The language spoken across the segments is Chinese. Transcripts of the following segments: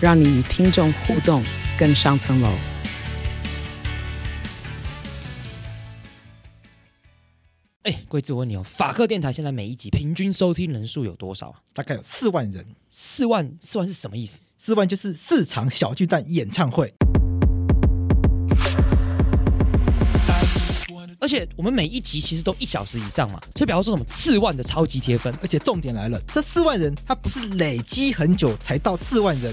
让你与听众互动更上层楼。哎，贵子，我问你哦，法克电台现在每一集平均收听人数有多少啊？大概有四万人。四万？四万是什么意思？四万就是四场小巨蛋演唱会。而且我们每一集其实都一小时以上嘛，所以比方说什么四万的超级铁粉，而且重点来了，这四万人他不是累积很久才到四万人，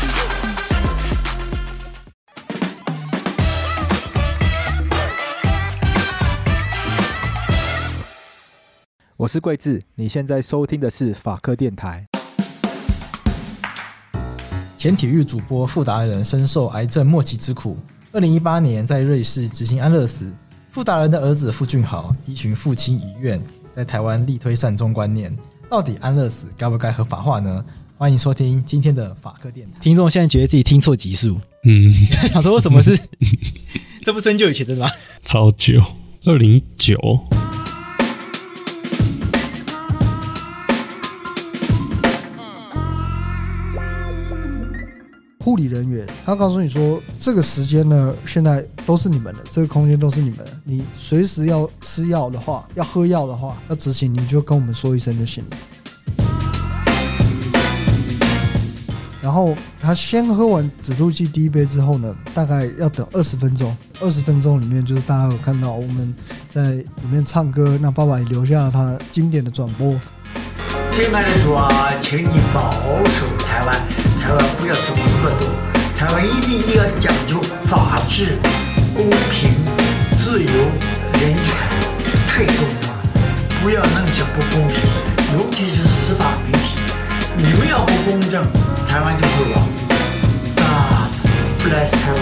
我是桂智，你现在收听的是法科电台。前体育主播傅达人深受癌症末期之苦，二零一八年在瑞士执行安乐死。傅达人的儿子傅俊豪依循父亲遗愿，在台湾力推善终观念。到底安乐死该不该合法化呢？欢迎收听今天的法科电台。听众现在觉得自己听错集数，嗯，想说为什么是？这不是很久以前的吗？超久，二零一九。护理人员，他告诉你说，这个时间呢，现在都是你们的，这个空间都是你们的。你随时要吃药的话，要喝药的话，要执行，你就跟我们说一声就行了。然后他先喝完止吐剂第一杯之后呢，大概要等二十分钟。二十分钟里面，就是大家有看到我们在里面唱歌，那爸爸也留下了他经典的转播。亲爱的主啊，请你保守台湾。台湾不要这么恶毒，台湾一定要讲究法治、公平、自由、人权，太重要了。不要弄些不公平，尤其是司法媒体，你们要不公正，台湾就会亡。God bless 台湾，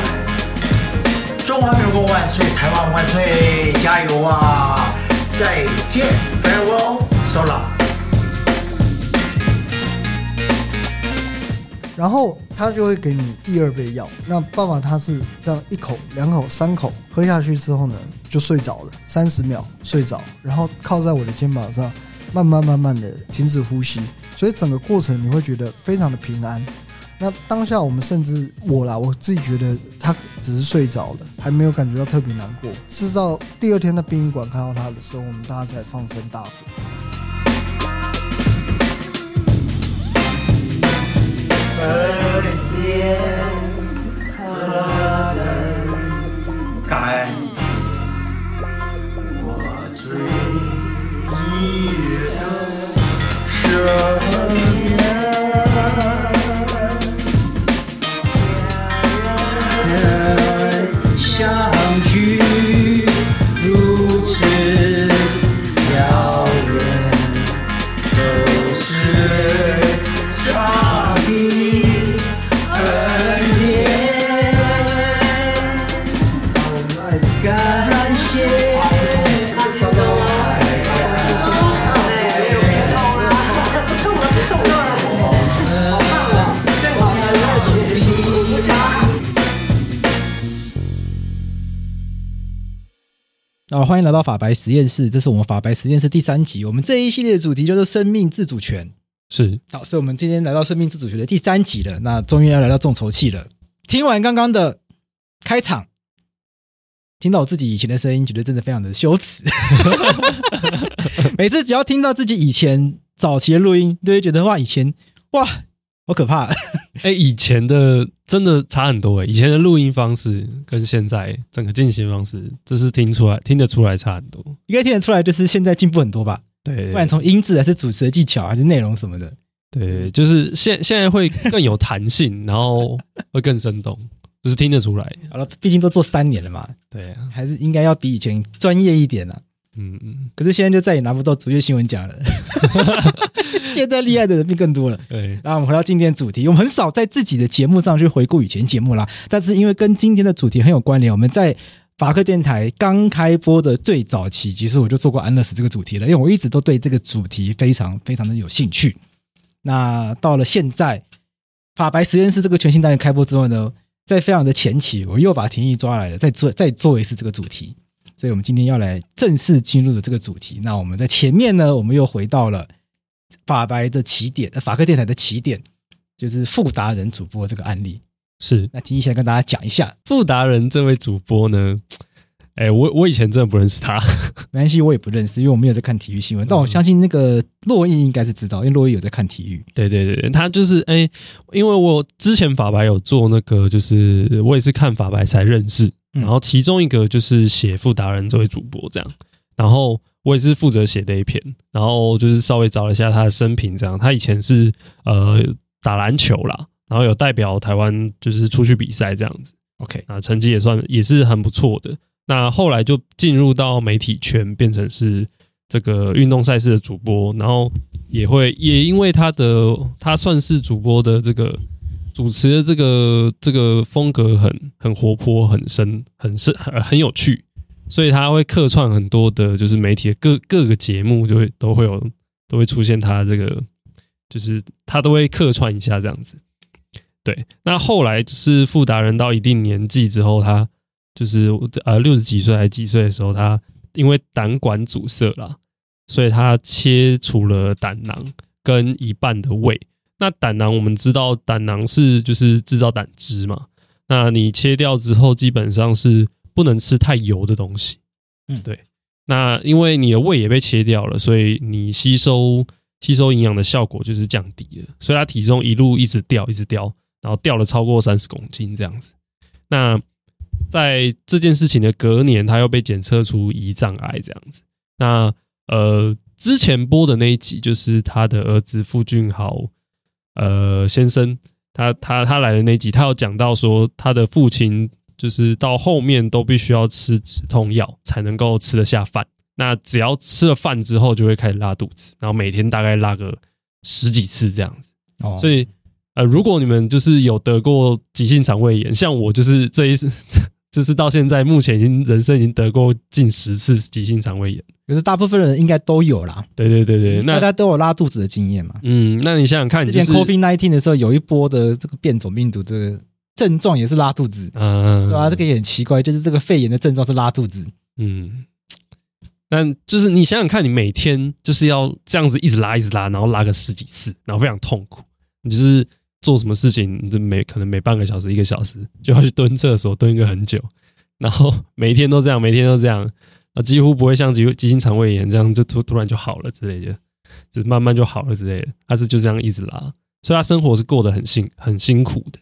中华民国万岁，台湾万岁，加油啊！再见，Farewell，小拉。然后他就会给你第二杯药。那爸爸他是这样一口、两口、三口喝下去之后呢，就睡着了，三十秒睡着，然后靠在我的肩膀上，慢慢慢慢的停止呼吸。所以整个过程你会觉得非常的平安。那当下我们甚至我啦，我自己觉得他只是睡着了，还没有感觉到特别难过。是到第二天在殡仪馆看到他的时候，我们大家才放声大哭。恩典何等感恩，我最意的是。欢迎来到法白实验室，这是我们法白实验室第三集。我们这一系列的主题就是生命自主权。是，好，所以我们今天来到生命自主权的第三集了。那终于要来到重头戏了。听完刚刚的开场，听到我自己以前的声音，觉得真的非常的羞耻。每次只要听到自己以前早期的录音，都会觉得哇，以前哇，好可怕。哎、欸，以前的真的差很多哎，以前的录音方式跟现在整个进行方式，这是听出来听得出来差很多。应该听得出来，就是现在进步很多吧？对，不管从音质还是主持的技巧，还是内容什么的，对，就是现现在会更有弹性，然后会更生动。就是听得出来，好了，毕竟都做三年了嘛，对啊，还是应该要比以前专业一点啊。嗯嗯，可是现在就再也拿不到卓越新闻奖了。现在厉害的人变更多了。对，然后我们回到今天的主题，我们很少在自己的节目上去回顾以前节目啦，但是因为跟今天的主题很有关联，我们在法克电台刚开播的最早期，其实我就做过安乐死这个主题了，因为我一直都对这个主题非常非常的有兴趣。那到了现在，法白实验室这个全新单元开播之后呢，在非常的前期，我又把廷义抓来了，再做再做一次这个主题，所以我们今天要来正式进入的这个主题。那我们在前面呢，我们又回到了法白的起点，法克电台的起点，就是富达人主播这个案例。是，那提一下跟大家讲一下富达人这位主播呢。哎、欸，我我以前真的不认识他，没关系，我也不认识，因为我没有在看体育新闻。但我相信那个洛伊应该是知道，因为洛伊有在看体育。对对对，他就是哎、欸，因为我之前法白有做那个，就是我也是看法白才认识。然后其中一个就是写富达人这位主播这样，然后我也是负责写这一篇，然后就是稍微找了一下他的生平，这样，他以前是呃打篮球啦，然后有代表台湾就是出去比赛这样子。OK，啊，成绩也算也是很不错的。那后来就进入到媒体圈，变成是这个运动赛事的主播，然后也会也因为他的他算是主播的这个主持的这个这个风格很很活泼、很深、很深、很很有趣，所以他会客串很多的，就是媒体的各各个节目，就会都会有都会出现他这个，就是他都会客串一下这样子。对，那后来是傅达人到一定年纪之后，他。就是呃六十几岁还是几岁的时候，他因为胆管阻塞了，所以他切除了胆囊跟一半的胃。那胆囊我们知道，胆囊是就是制造胆汁嘛。那你切掉之后，基本上是不能吃太油的东西。嗯，对。那因为你的胃也被切掉了，所以你吸收吸收营养的效果就是降低了，所以他体重一路一直掉，一直掉，然后掉了超过三十公斤这样子。那在这件事情的隔年，他又被检测出胰脏癌这样子。那呃，之前播的那一集就是他的儿子傅俊豪呃先生，他他他来的那集，他有讲到说他的父亲就是到后面都必须要吃止痛药才能够吃得下饭。那只要吃了饭之后，就会开始拉肚子，然后每天大概拉个十几次这样子。哦，所以。呃，如果你们就是有得过急性肠胃炎，像我就是这一次，就是到现在目前已经人生已经得过近十次急性肠胃炎，可是大部分人应该都有啦。对对对对，那大家都有拉肚子的经验嘛。嗯，那你想想看，之前 COVID-19 的时候有一波的这个变种病毒的症状也是拉肚子，嗯，对啊，这个也很奇怪，就是这个肺炎的症状是拉肚子。嗯，但就是你想想看，你每天就是要这样子一直拉一直拉，然后拉个十几次，然后非常痛苦，你就是。做什么事情，这每可能每半个小时、一个小时就要去蹲厕所，蹲一个很久，然后每天都这样，每天都这样，啊，几乎不会像急急性肠胃炎这样就突突然就好了之类的，就是慢慢就好了之类的，他是就这样一直拉，所以他生活是过得很辛很辛苦的。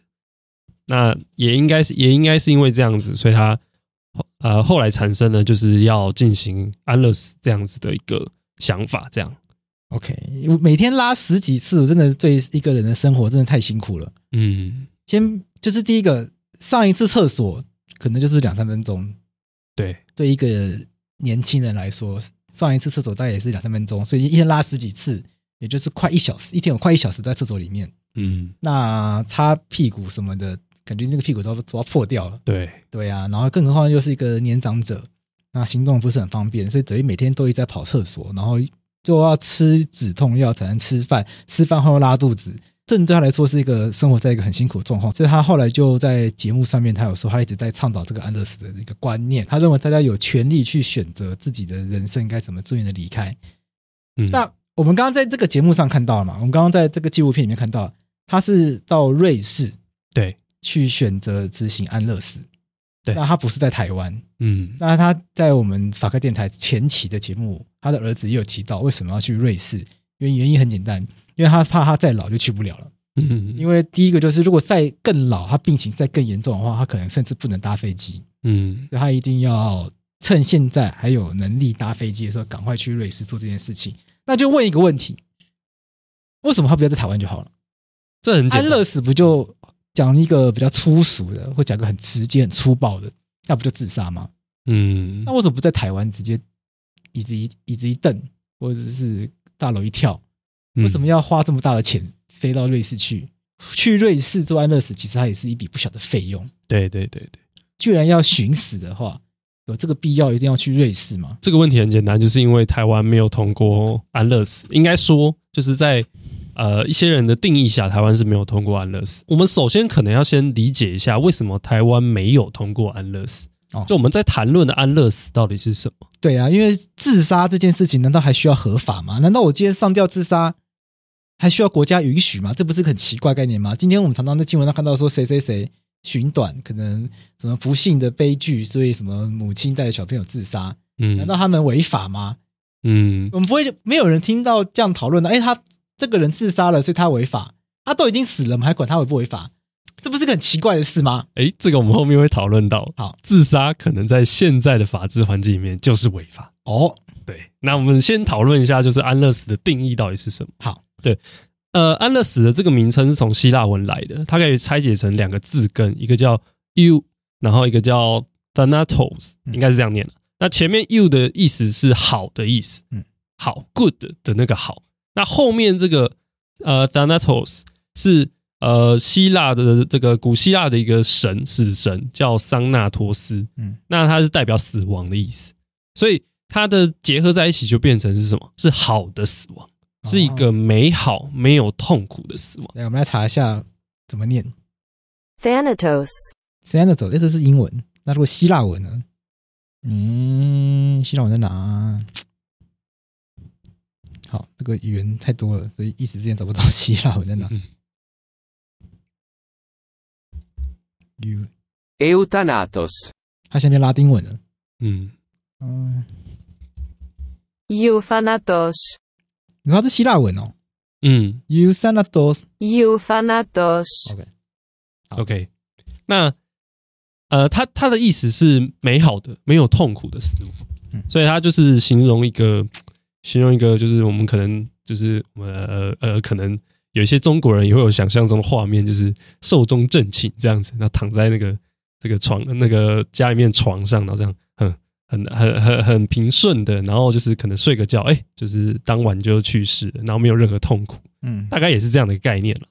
那也应该是也应该是因为这样子，所以他呃后来产生了就是要进行安乐死这样子的一个想法，这样。OK，我每天拉十几次，真的对一个人的生活真的太辛苦了。嗯，先就是第一个，上一次厕所可能就是两三分钟。对，对一个年轻人来说，上一次厕所大概也是两三分钟，所以一天拉十几次，也就是快一小时，一天有快一小时在厕所里面。嗯，那擦屁股什么的，感觉那个屁股都都要破掉了。对，对啊，然后更何况又是一个年长者，那行动不是很方便，所以等于每天都一直在跑厕所，然后。就要吃止痛药才能吃饭，吃饭后拉肚子，这对他来说是一个生活在一个很辛苦的状况。所以他后来就在节目上面，他有说他一直在倡导这个安乐死的一个观念。他认为大家有权利去选择自己的人生该怎么尊严的离开。嗯，那我们刚刚在这个节目上看到了嘛？我们刚刚在这个纪录片里面看到，他是到瑞士对去选择执行安乐死。对，那他不是在台湾，嗯，那他在我们法客电台前期的节目，他的儿子也有提到为什么要去瑞士，原原因很简单，因为他怕他再老就去不了了。嗯，因为第一个就是，如果再更老，他病情再更严重的话，他可能甚至不能搭飞机。嗯，他一定要趁现在还有能力搭飞机的时候，赶快去瑞士做这件事情。那就问一个问题：为什么他不要在台湾就好了？这很，安乐死不就讲一个比较粗俗的，或讲个很直接、很粗暴的，那不就自杀吗？嗯，那为什么不在台湾直接椅子一椅子一蹬，或者是大楼一跳？为什么要花这么大的钱？飞到瑞士去，去瑞士做安乐死，其实它也是一笔不小的费用。对对对对，居然要寻死的话，有这个必要一定要去瑞士吗？这个问题很简单，就是因为台湾没有通过安乐死。应该说，就是在呃一些人的定义下，台湾是没有通过安乐死。我们首先可能要先理解一下，为什么台湾没有通过安乐死？哦，就我们在谈论的安乐死到底是什么？对啊，因为自杀这件事情，难道还需要合法吗？难道我今天上吊自杀？还需要国家允许吗？这不是很奇怪概念吗？今天我们常常在新闻上看到说谁谁谁寻短，可能什么不幸的悲剧，所以什么母亲带着小朋友自杀，嗯，难道他们违法吗？嗯，我们不会没有人听到这样讨论的。哎，他这个人自杀了，所以他违法？他都已经死了，我们还管他违不违法？这不是个很奇怪的事吗？哎，这个我们后面会讨论到。好，自杀可能在现在的法治环境里面就是违法哦。对，那我们先讨论一下，就是安乐死的定义到底是什么？好，对。呃，安乐死的这个名称是从希腊文来的，它可以拆解成两个字根，一个叫 “eu”，然后一个叫 “thanatos”，应该是这样念的。那前面 “eu” 的意思是好的意思，嗯，好 “good” 的那个好。那后面这个呃 “thanatos” 是呃希腊的这个古希腊的一个神死神，叫桑纳托斯，嗯，那它是代表死亡的意思，所以它的结合在一起就变成是什么？是好的死亡。是一个美好、没有痛苦的死亡。来，我们来查一下怎么念。Thanatos，Thanatos，这是英文。那如果希腊文呢？嗯，希腊文在哪？好，这个语言太多了，所以一时之间找不到希腊文在哪。Eu，Euthanatos，它下面拉丁文了。嗯。嗯，Euthanatos。你说它是希腊文哦，嗯，euthanatos，euthanatos，OK，OK，那呃，它它的意思是美好的、没有痛苦的死亡，嗯，所以它就是形容一个，形容一个，就是我们可能就是呃呃，可能有一些中国人也会有想象中的画面，就是寿终正寝这样子，那躺在那个这个床那个家里面床上，然后这样，哼。很很很很平顺的，然后就是可能睡个觉，哎，就是当晚就去世了，然后没有任何痛苦，嗯，大概也是这样的概念了。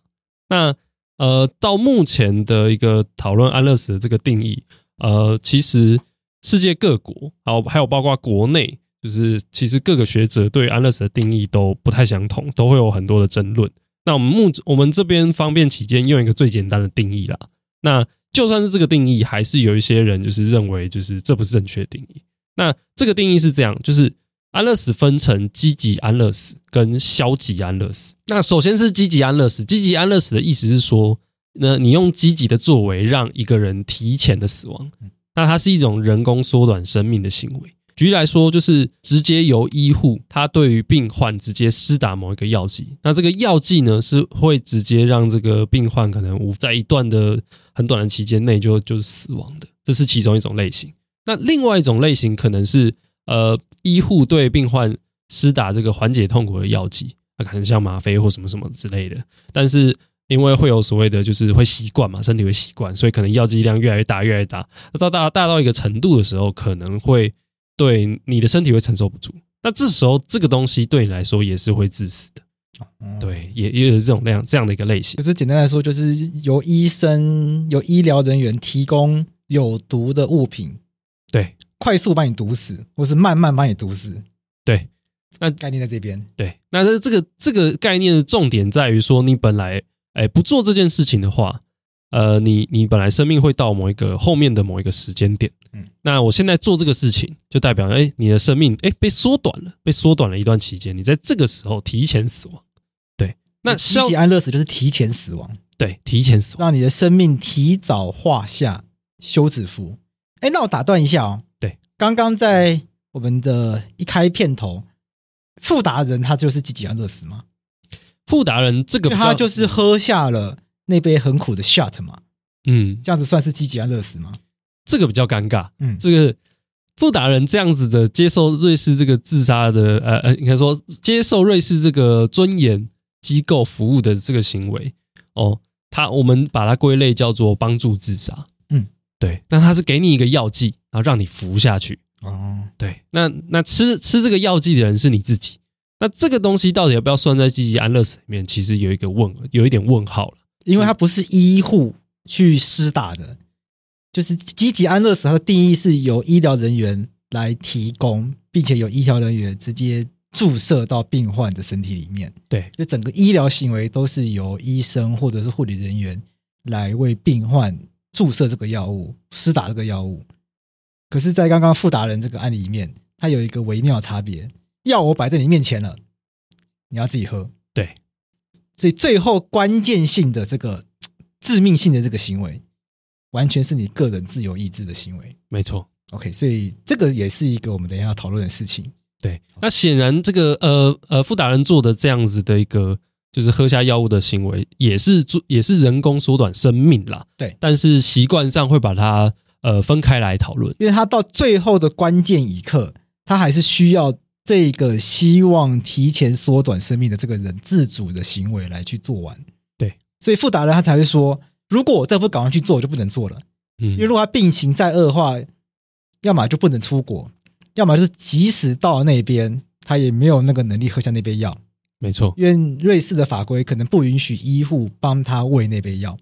那呃，到目前的一个讨论安乐死的这个定义，呃，其实世界各国，还有还有包括国内，就是其实各个学者对安乐死的定义都不太相同，都会有很多的争论。那我们目我们这边方便起见，用一个最简单的定义啦。那就算是这个定义，还是有一些人就是认为，就是这不是正确的定义。那这个定义是这样，就是安乐死分成积极安乐死跟消极安乐死。那首先是积极安乐死，积极安乐死的意思是说，那你用积极的作为让一个人提前的死亡，那它是一种人工缩短生命的行为。举例来说，就是直接由医护他对于病患直接施打某一个药剂，那这个药剂呢是会直接让这个病患可能无在一段的很短的期间内就就是死亡的，这是其中一种类型。那另外一种类型可能是，呃，医护对病患施打这个缓解痛苦的药剂，那可能像吗啡或什么什么之类的。但是因为会有所谓的，就是会习惯嘛，身体会习惯，所以可能药剂量越来越大，越来越大。那到大大到一个程度的时候，可能会对你的身体会承受不住。那这时候这个东西对你来说也是会致死的。对，也也有这种样这样的一个类型。可是简单来说，就是由医生、由医疗人员提供有毒的物品。对，快速把你毒死，或是慢慢把你毒死。对，那概念在这边。对，那这这个这个概念的重点在于说，你本来哎不做这件事情的话，呃，你你本来生命会到某一个后面的某一个时间点。嗯，那我现在做这个事情，就代表哎你的生命哎被缩短了，被缩短了一段期间，你在这个时候提前死亡。对，那积极安乐死就是提前死亡。对，提前死亡，让你的生命提早画下休止符。哎，那我打断一下哦。对，刚刚在我们的一开片头，富达人他就是积极安乐死吗？富达人这个他就是喝下了那杯很苦的 shot 嘛。嗯，这样子算是积极安乐死吗？这个比较尴尬。嗯，这个富达人这样子的接受瑞士这个自杀的，呃呃，应该说接受瑞士这个尊严机构服务的这个行为，哦，他我们把它归类叫做帮助自杀。嗯，对。那他是给你一个药剂，然后让你服下去。哦，对。那那吃吃这个药剂的人是你自己。那这个东西到底要不要算在积极安乐死里面？其实有一个问，有一点问号了，因为它不是医护。去施打的，就是积极安乐死。它的定义是由医疗人员来提供，并且由医疗人员直接注射到病患的身体里面。对，就整个医疗行为都是由医生或者是护理人员来为病患注射这个药物、施打这个药物。可是，在刚刚富达人这个案例里面，它有一个微妙差别：药我摆在你面前了，你要自己喝。对，所以最后关键性的这个。致命性的这个行为，完全是你个人自由意志的行为。没错，OK，所以这个也是一个我们等一下要讨论的事情。对，那显然这个呃呃，傅达人做的这样子的一个就是喝下药物的行为，也是做也是人工缩短生命啦。对，但是习惯上会把它呃分开来讨论，因为他到最后的关键一刻，他还是需要这个希望提前缩短生命的这个人自主的行为来去做完。对所以富达人他才会说，如果我再不赶快去做，我就不能做了。嗯，因为如果他病情再恶化，要么就不能出国，要么就是即使到了那边，他也没有那个能力喝下那杯药。没错，因为瑞士的法规可能不允许医护帮他喂那杯药。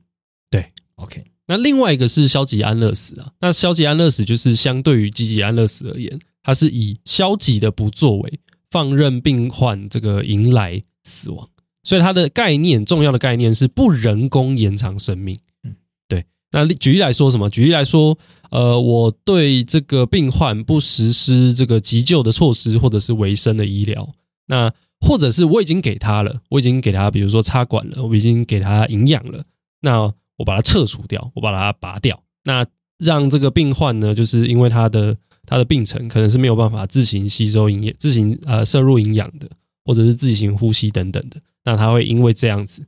对，OK。那另外一个是消极安乐死啊，那消极安乐死就是相对于积极安乐死而言，它是以消极的不作为，放任病患这个迎来死亡。所以它的概念，重要的概念是不人工延长生命。嗯，对。那举例来说，什么？举例来说，呃，我对这个病患不实施这个急救的措施，或者是维生的医疗。那或者是我已经给他了，我已经给他，比如说插管了，我已经给他营养了。那我把它撤除掉，我把它拔掉。那让这个病患呢，就是因为他的他的病程可能是没有办法自行吸收营养、自行呃摄入营养的，或者是自行呼吸等等的。那他会因为这样子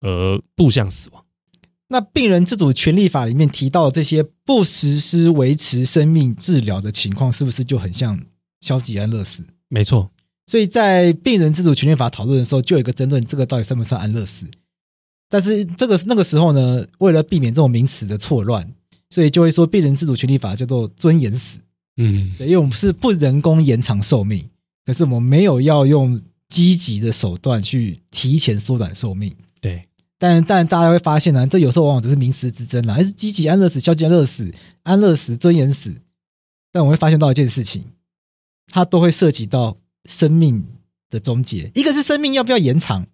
而步向死亡。那病人自主权利法里面提到的这些不实施维持生命治疗的情况，是不是就很像消极安乐死？没错。所以在病人自主权利法讨论的时候，就有一个争论，这个到底算不算安乐死？但是这个那个时候呢，为了避免这种名词的错乱，所以就会说病人自主权利法叫做尊严死。嗯，对，因为我们是不人工延长寿命，可是我们没有要用。积极的手段去提前缩短寿命，对，但但大家会发现呢，这有时候往往只是名词之争啦，还是积极安乐死、消极安乐死、安乐死、尊严死。但我会发现到一件事情，它都会涉及到生命的终结。一个是生命要不要延长，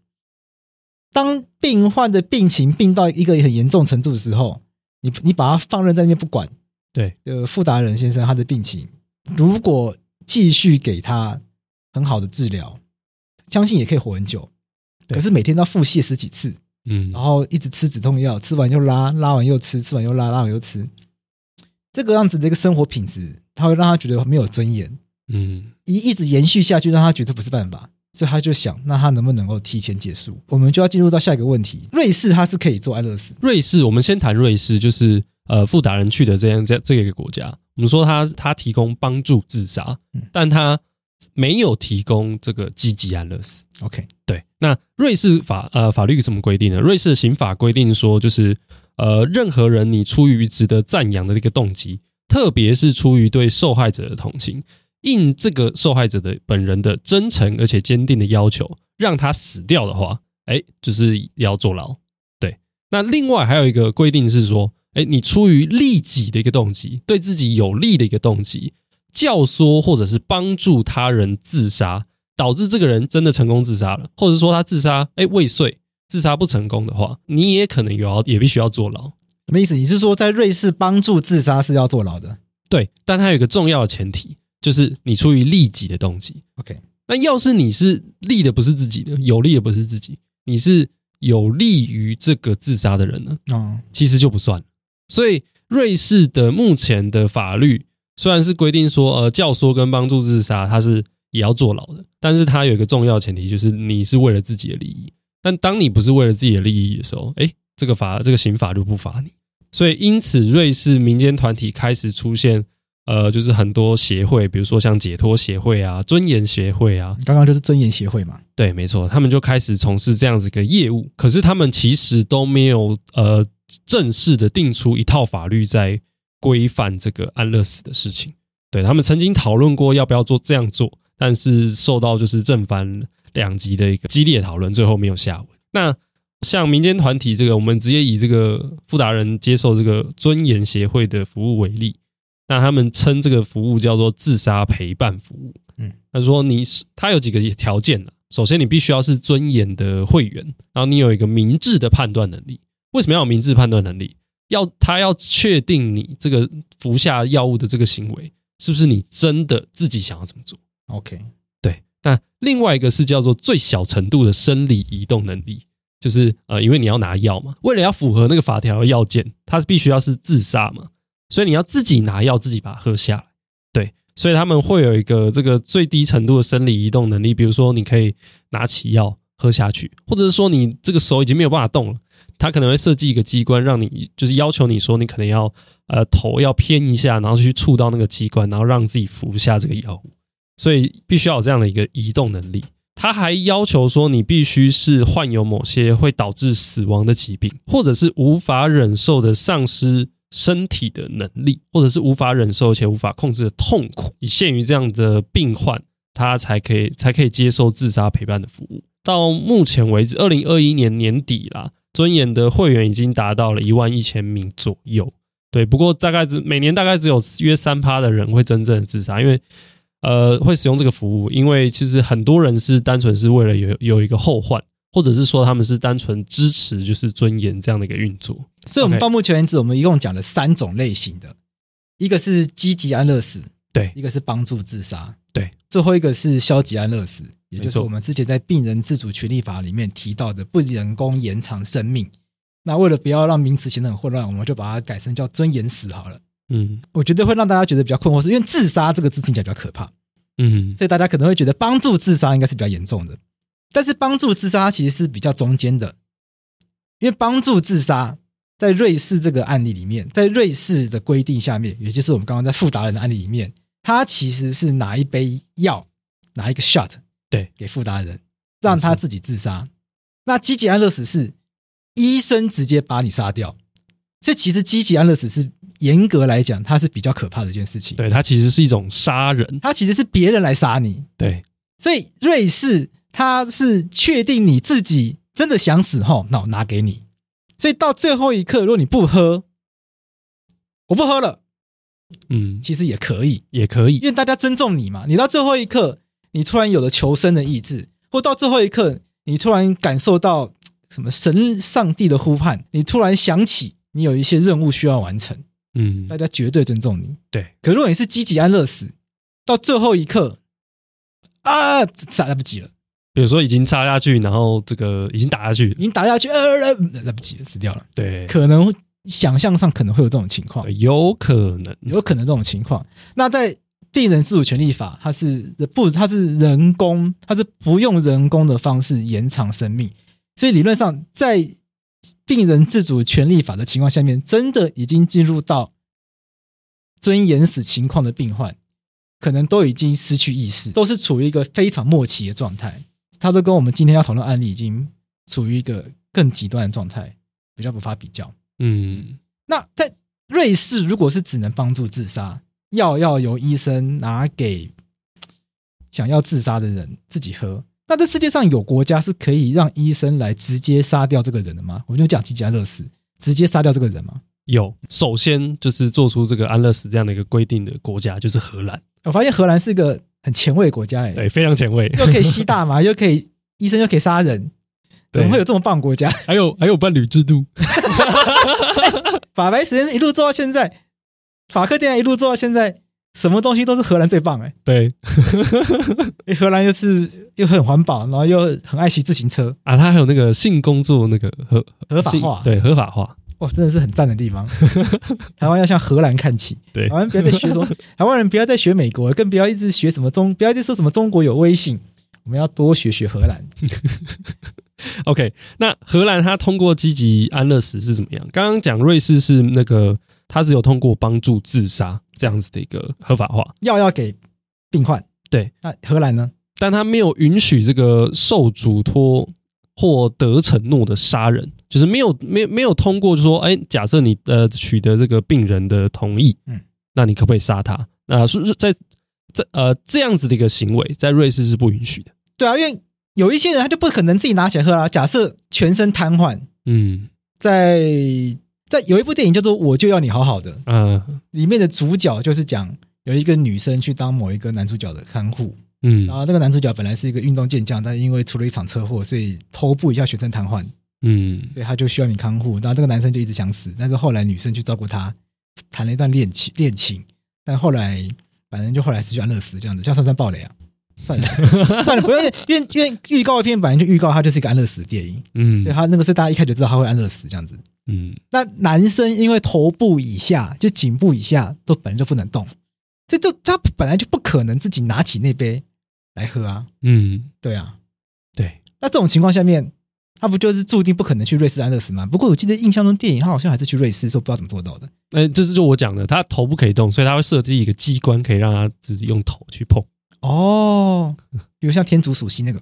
当病患的病情病到一个很严重程度的时候，你你把它放任在那边不管，对，呃，傅达人先生他的病情，如果继续给他很好的治疗。相信也可以活很久，可是每天都要腹泻十几次，嗯，然后一直吃止痛药，吃完又拉，拉完又吃，吃完又拉，拉完又吃，这个样子的一个生活品质，他会让他觉得没有尊严，嗯，一一直延续下去，让他觉得不是办法，所以他就想，那他能不能够提前结束？我们就要进入到下一个问题：瑞士他是可以做安乐死？瑞士，我们先谈瑞士，就是呃，富达人去的这样这这个一个国家，我们说他他提供帮助自杀，但他。没有提供这个积极安乐死。OK，对。那瑞士法呃法律怎么规定呢？瑞士的刑法规定说，就是呃任何人你出于值得赞扬的这个动机，特别是出于对受害者的同情，应这个受害者的本人的真诚而且坚定的要求，让他死掉的话，哎，就是要坐牢。对。那另外还有一个规定是说，哎，你出于利己的一个动机，对自己有利的一个动机。教唆或者是帮助他人自杀，导致这个人真的成功自杀了，或者说他自杀哎未遂，自杀不成功的话，你也可能有要也必须要坐牢。什么意思？你是说在瑞士帮助自杀是要坐牢的？对，但它有一个重要的前提，就是你出于利己的动机。OK，那要是你是利的不是自己的，有利的不是自己，你是有利于这个自杀的人呢？嗯，其实就不算。所以。瑞士的目前的法律虽然是规定说，呃，教唆跟帮助自杀，它是也要坐牢的，但是它有一个重要前提，就是你是为了自己的利益。但当你不是为了自己的利益的时候，诶，这个法这个刑法就不罚你。所以因此，瑞士民间团体开始出现，呃，就是很多协会，比如说像解脱协会啊、尊严协会啊，刚刚就是尊严协会嘛。对，没错，他们就开始从事这样子一个业务。可是他们其实都没有呃。正式的定出一套法律在规范这个安乐死的事情，对，他们曾经讨论过要不要做这样做，但是受到就是正反两极的一个激烈讨论，最后没有下文。那像民间团体这个，我们直接以这个富达人接受这个尊严协会的服务为例，那他们称这个服务叫做自杀陪伴服务。嗯，他说你是他有几个条件呢？首先，你必须要是尊严的会员，然后你有一个明智的判断能力。为什么要有明智判断能力？要他要确定你这个服下药物的这个行为是不是你真的自己想要怎么做？OK，对。那另外一个是叫做最小程度的生理移动能力，就是呃，因为你要拿药嘛，为了要符合那个法条要件，它是必须要是自杀嘛，所以你要自己拿药，自己把它喝下来。对，所以他们会有一个这个最低程度的生理移动能力，比如说你可以拿起药喝下去，或者是说你这个手已经没有办法动了。他可能会设计一个机关，让你就是要求你说，你可能要呃头要偏一下，然后去触到那个机关，然后让自己服下这个药物。所以必须要有这样的一个移动能力。他还要求说，你必须是患有某些会导致死亡的疾病，或者是无法忍受的丧失身体的能力，或者是无法忍受且无法控制的痛苦，以限于这样的病患，他才可以才可以接受自杀陪伴的服务。到目前为止，二零二一年年底啦。尊严的会员已经达到了一万一千名左右，对，不过大概只每年大概只有约三趴的人会真正的自杀，因为呃会使用这个服务，因为其实很多人是单纯是为了有有一个后患，或者是说他们是单纯支持就是尊严这样的一个运作。所以，我们到目前为止，我们一共讲了三种类型的，一个是积极安乐死，对，一个是帮助自杀，对，最后一个是消极安乐死。也就是我们之前在病人自主权利法里面提到的不人工延长生命。那为了不要让名词显得很混乱，我们就把它改成叫尊严死好了。嗯，我觉得会让大家觉得比较困惑，是因为自杀这个字听起来比较可怕。嗯，所以大家可能会觉得帮助自杀应该是比较严重的。但是帮助自杀其实是比较中间的，因为帮助自杀在瑞士这个案例里面，在瑞士的规定下面，也就是我们刚刚在富达人的案例里面，他其实是拿一杯药，拿一个 shot。对，给富达人，让他自己自杀。那积极安乐死是医生直接把你杀掉，所以其实积极安乐死是严格来讲，它是比较可怕的一件事情。对，它其实是一种杀人，它其实是别人来杀你。对，所以瑞士它是确定你自己真的想死后，那我拿给你。所以到最后一刻，如果你不喝，我不喝了，嗯，其实也可以，也可以，因为大家尊重你嘛。你到最后一刻。你突然有了求生的意志，或到最后一刻，你突然感受到什么神上帝的呼唤，你突然想起你有一些任务需要完成，嗯，大家绝对尊重你。对，可如果你是积极安乐死，到最后一刻啊，来不及了。比如说已经插下去，然后这个已经打下去，已经打下去，呃，来来不及了，死掉了。对，可能想象上可能会有这种情况，有可能，有可能这种情况。那在病人自主权利法，它是不，它是人工，它是不用人工的方式延长生命，所以理论上，在病人自主权利法的情况下面，真的已经进入到尊严死情况的病患，可能都已经失去意识，都是处于一个非常末期的状态。他都跟我们今天要讨论案例已经处于一个更极端的状态，比较无法比较。嗯，那在瑞士，如果是只能帮助自杀。药要由医生拿给想要自杀的人自己喝。那这世界上有国家是可以让医生来直接杀掉这个人的吗？我们就讲积极安乐死，直接杀掉这个人吗？有，首先就是做出这个安乐死这样的一个规定的国家就是荷兰。我发现荷兰是一个很前卫的国家，哎，对，非常前卫，又可以吸大麻，又可以医生又可以杀人，怎么会有这么棒的国家？还有还有伴侣制度，法白实验一路做到现在。法克电一路做到现在，什么东西都是荷兰最棒哎。对，荷兰又是又很环保，然后又很爱骑自行车啊。他还有那个性工作那个合合法化，对合法化。哇，真的是很赞的地方。台湾要向荷兰看齐，对，台湾不要再学说，台湾人不要再学美国，更不要一直学什么中，不要再说什么中国有威信，我们要多学学荷兰。OK，那荷兰它通过积极安乐死是怎么样？刚刚讲瑞士是那个，它是有通过帮助自杀这样子的一个合法化，药要给病患。对，那荷兰呢？但他没有允许这个受嘱托或得承诺的杀人，就是没有没有没有通过，就说，哎，假设你呃取得这个病人的同意，嗯，那你可不可以杀他？那是在在呃这样子的一个行为，在瑞士是不允许的。对啊，因为有一些人他就不可能自己拿起来喝啊。假设全身瘫痪，嗯，在在有一部电影叫做《我就要你好好的》，嗯，里面的主角就是讲有一个女生去当某一个男主角的看护。嗯，然后那个男主角本来是一个运动健将，但因为出了一场车祸，所以头部以下全身瘫痪。嗯，所以他就需要你看护。然后这个男生就一直想死，但是后来女生去照顾他，谈了一段恋情恋情。但后来反正就后来是去安乐死这样子，这样算不算暴雷啊？算了 算了，不用，因为因为预告片本来就预告他就是一个安乐死的电影。嗯，对他那个是大家一开始就知道他会安乐死这样子。嗯，那男生因为头部以下就颈部以下都本来就不能动。这这他本来就不可能自己拿起那杯来喝啊，嗯，对啊，对。那这种情况下面，他不就是注定不可能去瑞士安乐死吗？不过我记得印象中电影他好像还是去瑞士，说不知道怎么做到的。哎，这是就我讲的，他头不可以动，所以他会设计一个机关，可以让他就是用头去碰。哦，比如像天竺鼠溪那个，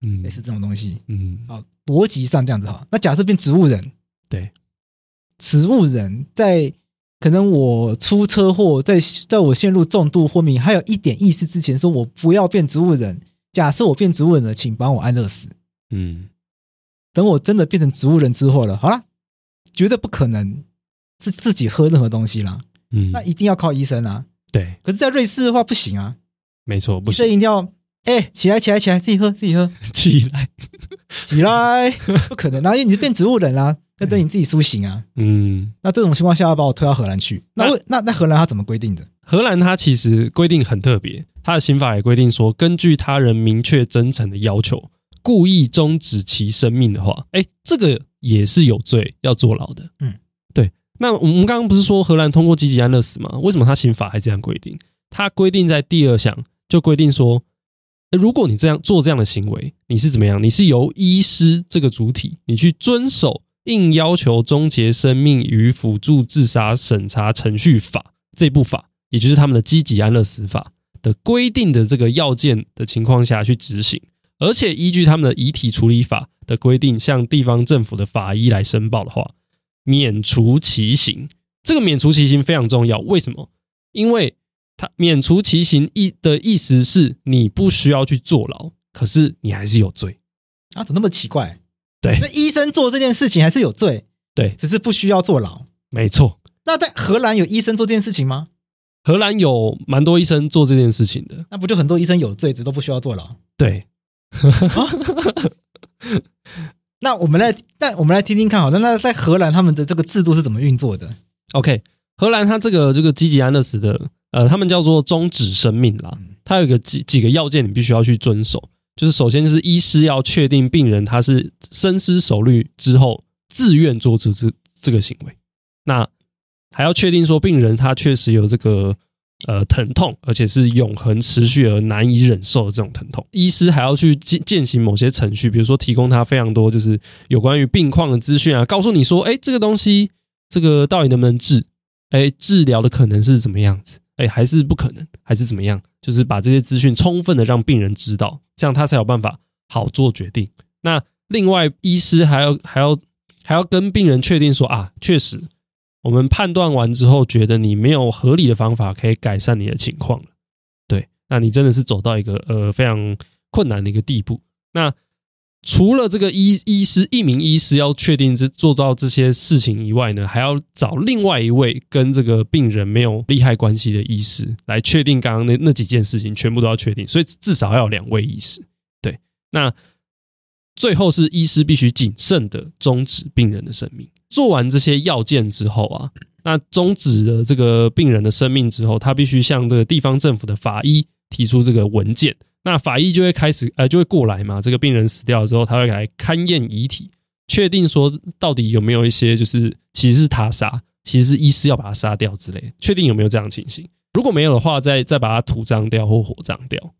嗯，类似这种东西，嗯，好，逻辑上这样子哈。那假设变植物人，对，植物人在。可能我出车祸，在在我陷入重度昏迷，还有一点意识之前，说我不要变植物人。假设我变植物人了，请帮我安乐死。嗯，等我真的变成植物人之后了，好了，绝对不可能自自己喝任何东西啦。嗯，那一定要靠医生啊。对，可是，在瑞士的话不行啊。没错，不行，医生一定要哎、欸，起来，起来，起来，自己喝，自己喝，起来，起来，不可能，然后因为你是变植物人啦、啊。要等你自己苏醒啊！嗯，那这种情况下要把我推到荷兰去，那那那荷兰他怎么规定的？荷兰它其实规定很特别，它的刑法也规定说，根据他人明确真诚的要求，故意终止其生命的话，哎，这个也是有罪，要坐牢的。嗯，对。那我们刚刚不是说荷兰通过积极安乐死吗？为什么他刑法还这样规定？他规定在第二项就规定说，如果你这样做这样的行为，你是怎么样？你是由医师这个主体，你去遵守。应要求终结生命与辅助自杀审查程序法这部法，也就是他们的积极安乐死法的规定的这个要件的情况下去执行，而且依据他们的遗体处理法的规定，向地方政府的法医来申报的话，免除其刑。这个免除其刑非常重要，为什么？因为他免除其刑意的意思是你不需要去坐牢，可是你还是有罪啊？怎么那么奇怪？对，那医生做这件事情还是有罪，对，只是不需要坐牢。没错。那在荷兰有医生做这件事情吗？荷兰有蛮多医生做这件事情的。那不就很多医生有罪，只都不需要坐牢？对。那我们来，那我们来听听看，好，那那在荷兰他们的这个制度是怎么运作的？OK，荷兰它这个这个积极安乐死的，呃，他们叫做终止生命啦。它有个几几个要件，你必须要去遵守。就是首先就是医师要确定病人他是深思熟虑之后自愿做出这这个行为，那还要确定说病人他确实有这个呃疼痛，而且是永恒持续而难以忍受的这种疼痛。医师还要去进进行某些程序，比如说提供他非常多就是有关于病况的资讯啊，告诉你说，哎，这个东西这个到底能不能治？哎，治疗的可能是怎么样子？哎，还是不可能，还是怎么样？就是把这些资讯充分的让病人知道，这样他才有办法好做决定。那另外，医师还要还要还要跟病人确定说啊，确实，我们判断完之后，觉得你没有合理的方法可以改善你的情况了。对，那你真的是走到一个呃非常困难的一个地步。那除了这个医医师一名医师要确定这做到这些事情以外呢，还要找另外一位跟这个病人没有利害关系的医师来确定刚刚那那几件事情全部都要确定，所以至少要有两位医师。对，那最后是医师必须谨慎的终止病人的生命。做完这些要件之后啊，那终止了这个病人的生命之后，他必须向这个地方政府的法医提出这个文件。那法医就会开始，呃，就会过来嘛。这个病人死掉之后，他会来勘验遗体，确定说到底有没有一些就是其实是他杀，其实是医师要把他杀掉之类。确定有没有这样的情形？如果没有的话，再再把他土葬掉或火葬掉。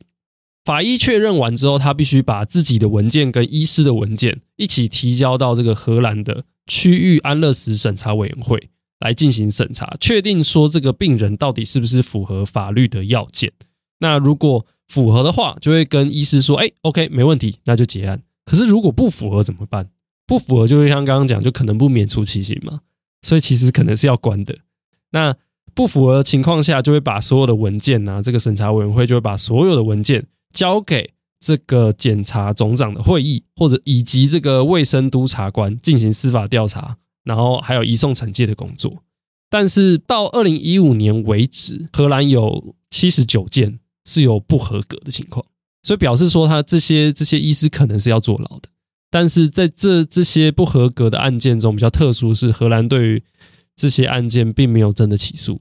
法医确认完之后，他必须把自己的文件跟医师的文件一起提交到这个荷兰的区域安乐死审查委员会来进行审查，确定说这个病人到底是不是符合法律的要件。那如果符合的话，就会跟医师说：“哎，OK，没问题，那就结案。”可是如果不符合怎么办？不符合就会像刚刚讲，就可能不免除其刑嘛。所以其实可能是要关的。那不符合的情况下，就会把所有的文件啊，这个审查委员会就会把所有的文件交给这个检察总长的会议，或者以及这个卫生督察官进行司法调查，然后还有移送惩戒的工作。但是到二零一五年为止，荷兰有七十九件是有不合格的情况，所以表示说他这些这些医师可能是要坐牢的。但是在这这些不合格的案件中，比较特殊是荷兰对于这些案件并没有真的起诉。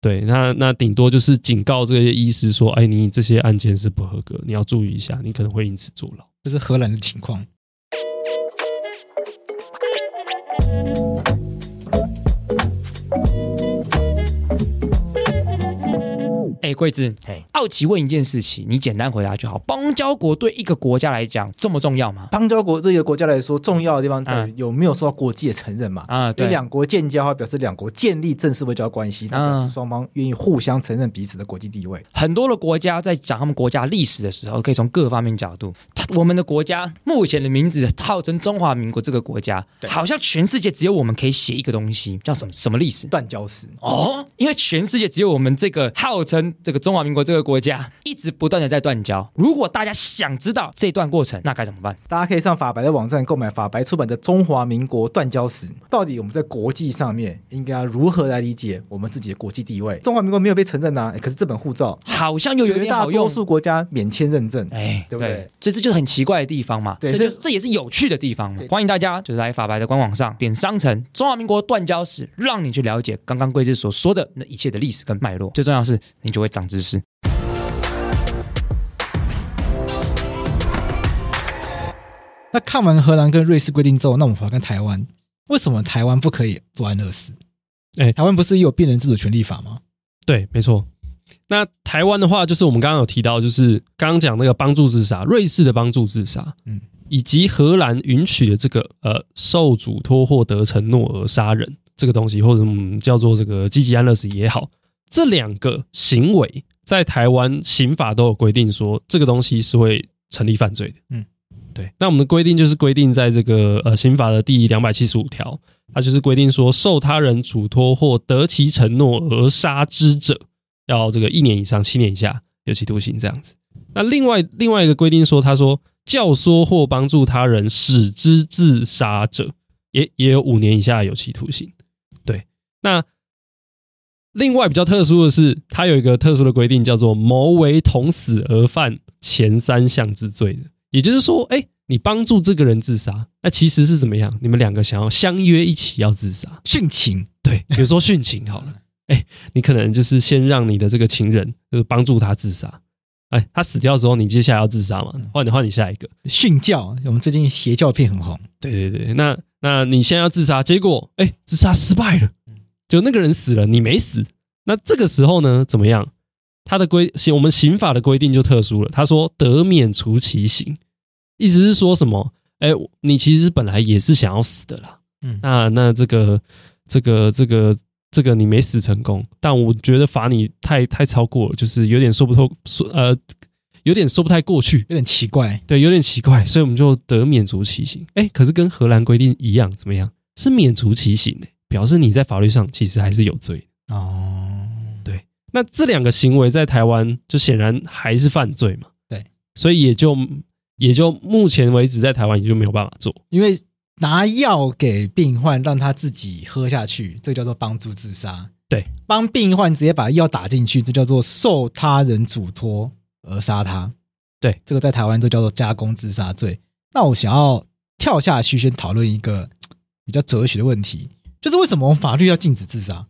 对，那那顶多就是警告这些医师说：“哎，你这些案件是不合格，你要注意一下，你可能会因此坐牢。”这是荷兰的情况。哎，贵智，哎，好奇问一件事情，你简单回答就好。邦交国对一个国家来讲这么重要吗？邦交国对一个国家来说，重要的地方在于有没有受到国际的承认嘛？啊，对，两国建交，表示两国建立正式外交关系，那表示双方愿意互相承认彼此的国际地位。很多的国家在讲他们国家历史的时候，可以从各方面角度。我们的国家目前的名字号称中华民国，这个国家好像全世界只有我们可以写一个东西，叫什么什么历史？断交史哦，因为全世界只有我们这个号称。这个中华民国这个国家一直不断的在断交。如果大家想知道这段过程，那该怎么办？大家可以上法白的网站购买法白出版的《中华民国断交史》。到底我们在国际上面应该要如何来理解我们自己的国际地位？中华民国没有被承认呐、啊，可是这本护照好像又有点好用。大多数国家免签认证，哎，对不对？所以这就是很奇怪的地方嘛。对，这就这也是有趣的地方嘛。欢迎大家就是来法白的官网上点商城《中华民国断交史》，让你去了解刚刚贵志所说的那一切的历史跟脉络。最重要的是，你就会长知识。那看完荷兰跟瑞士规定之后，那我们回来看台湾，为什么台湾不可以做安乐死？哎，台湾不是也有病人自主权利法吗？对，没错。那台湾的话，就是我们刚刚有提到，就是刚刚讲那个帮助自杀，瑞士的帮助自杀，嗯，以及荷兰允许的这个呃受嘱托获得承诺而杀人这个东西，或者我们叫做这个积极安乐死也好。这两个行为在台湾刑法都有规定，说这个东西是会成立犯罪的。嗯，对。那我们的规定就是规定在这个呃刑法的第两百七十五条，它就是规定说，受他人嘱托或得其承诺而杀之者，要这个一年以上七年以下有期徒刑这样子。那另外另外一个规定说，他说教唆或帮助他人使之自杀者，也也有五年以下有期徒刑。对，那。另外比较特殊的是，它有一个特殊的规定，叫做谋为同死而犯前三项之罪的。也就是说，哎，你帮助这个人自杀，那其实是怎么样？你们两个想要相约一起要自杀，殉情。对，比如说殉情好了，哎，你可能就是先让你的这个情人就是帮助他自杀，哎，他死掉之后，你接下来要自杀嘛？换你换你下一个殉教。我们最近邪教片很红。对对对，那那你先要自杀，结果哎，自杀失败了。就那个人死了，你没死，那这个时候呢，怎么样？他的规刑，我们刑法的规定就特殊了。他说得免除其刑，意思是说什么？哎，你其实本来也是想要死的啦。嗯，那那这个这个这个这个你没死成功，但我觉得罚你太太超过了，就是有点说不透，说呃有点说不太过去，有点奇怪，对，有点奇怪，所以我们就得免除其刑。哎，可是跟荷兰规定一样，怎么样？是免除其刑的。表示你在法律上其实还是有罪哦。对，那这两个行为在台湾就显然还是犯罪嘛。对，所以也就也就目前为止在台湾也就没有办法做，因为拿药给病患让他自己喝下去，这叫做帮助自杀。对，帮病患直接把药打进去，这叫做受他人嘱托而杀他。对，这个在台湾都叫做加工自杀罪。那我想要跳下去先讨论一个比较哲学的问题。就是为什么我们法律要禁止自杀？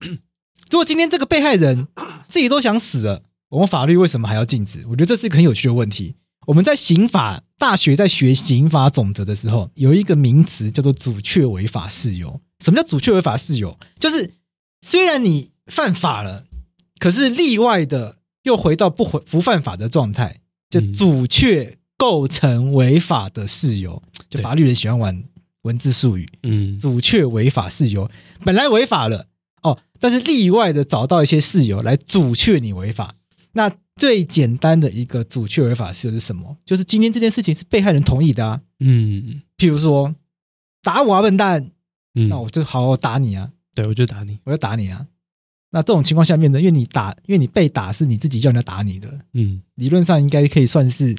如果今天这个被害人 自己都想死了，我们法律为什么还要禁止？我觉得这是一个很有趣的问题。我们在刑法大学在学刑法总则的时候，有一个名词叫做阻却违法事由。什么叫阻却违法事由？就是虽然你犯法了，可是例外的又回到不回不犯法的状态，就阻却构成违法的事由。就法律人喜欢玩文字术语，嗯，阻却违法事由，本来违法了哦，但是例外的找到一些事由来阻却你违法。那最简单的一个阻却违法事由是什么？就是今天这件事情是被害人同意的啊，嗯，譬如说打我啊，笨蛋。嗯，那我就好好打你啊！对，我就打你，我就打你啊！那这种情况下面呢，因为你打，因为你被打是你自己叫人家打你的，嗯，理论上应该可以算是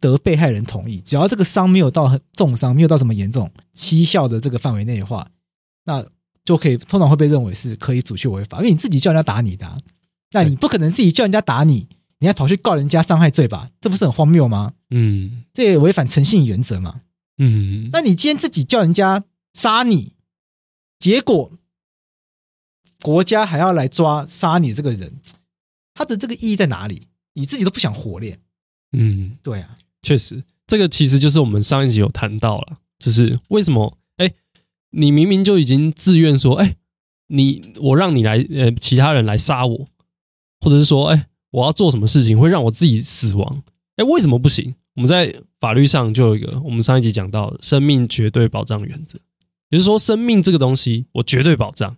得被害人同意，只要这个伤没有到很重伤，没有到什么严重，七效的这个范围内的话，那就可以通常会被认为是可以阻却违法，因为你自己叫人家打你的啊，那你不可能自己叫人家打你，你还跑去告人家伤害罪吧？这不是很荒谬吗？嗯，这也违反诚信原则嘛。嗯，那你今天自己叫人家。杀你，结果国家还要来抓杀你这个人，他的这个意义在哪里？你自己都不想活了。嗯，对啊，确实，这个其实就是我们上一集有谈到了，就是为什么？哎，你明明就已经自愿说，哎，你我让你来，呃，其他人来杀我，或者是说，哎，我要做什么事情会让我自己死亡？哎，为什么不行？我们在法律上就有一个，我们上一集讲到生命绝对保障原则。也就是说，生命这个东西，我绝对保障。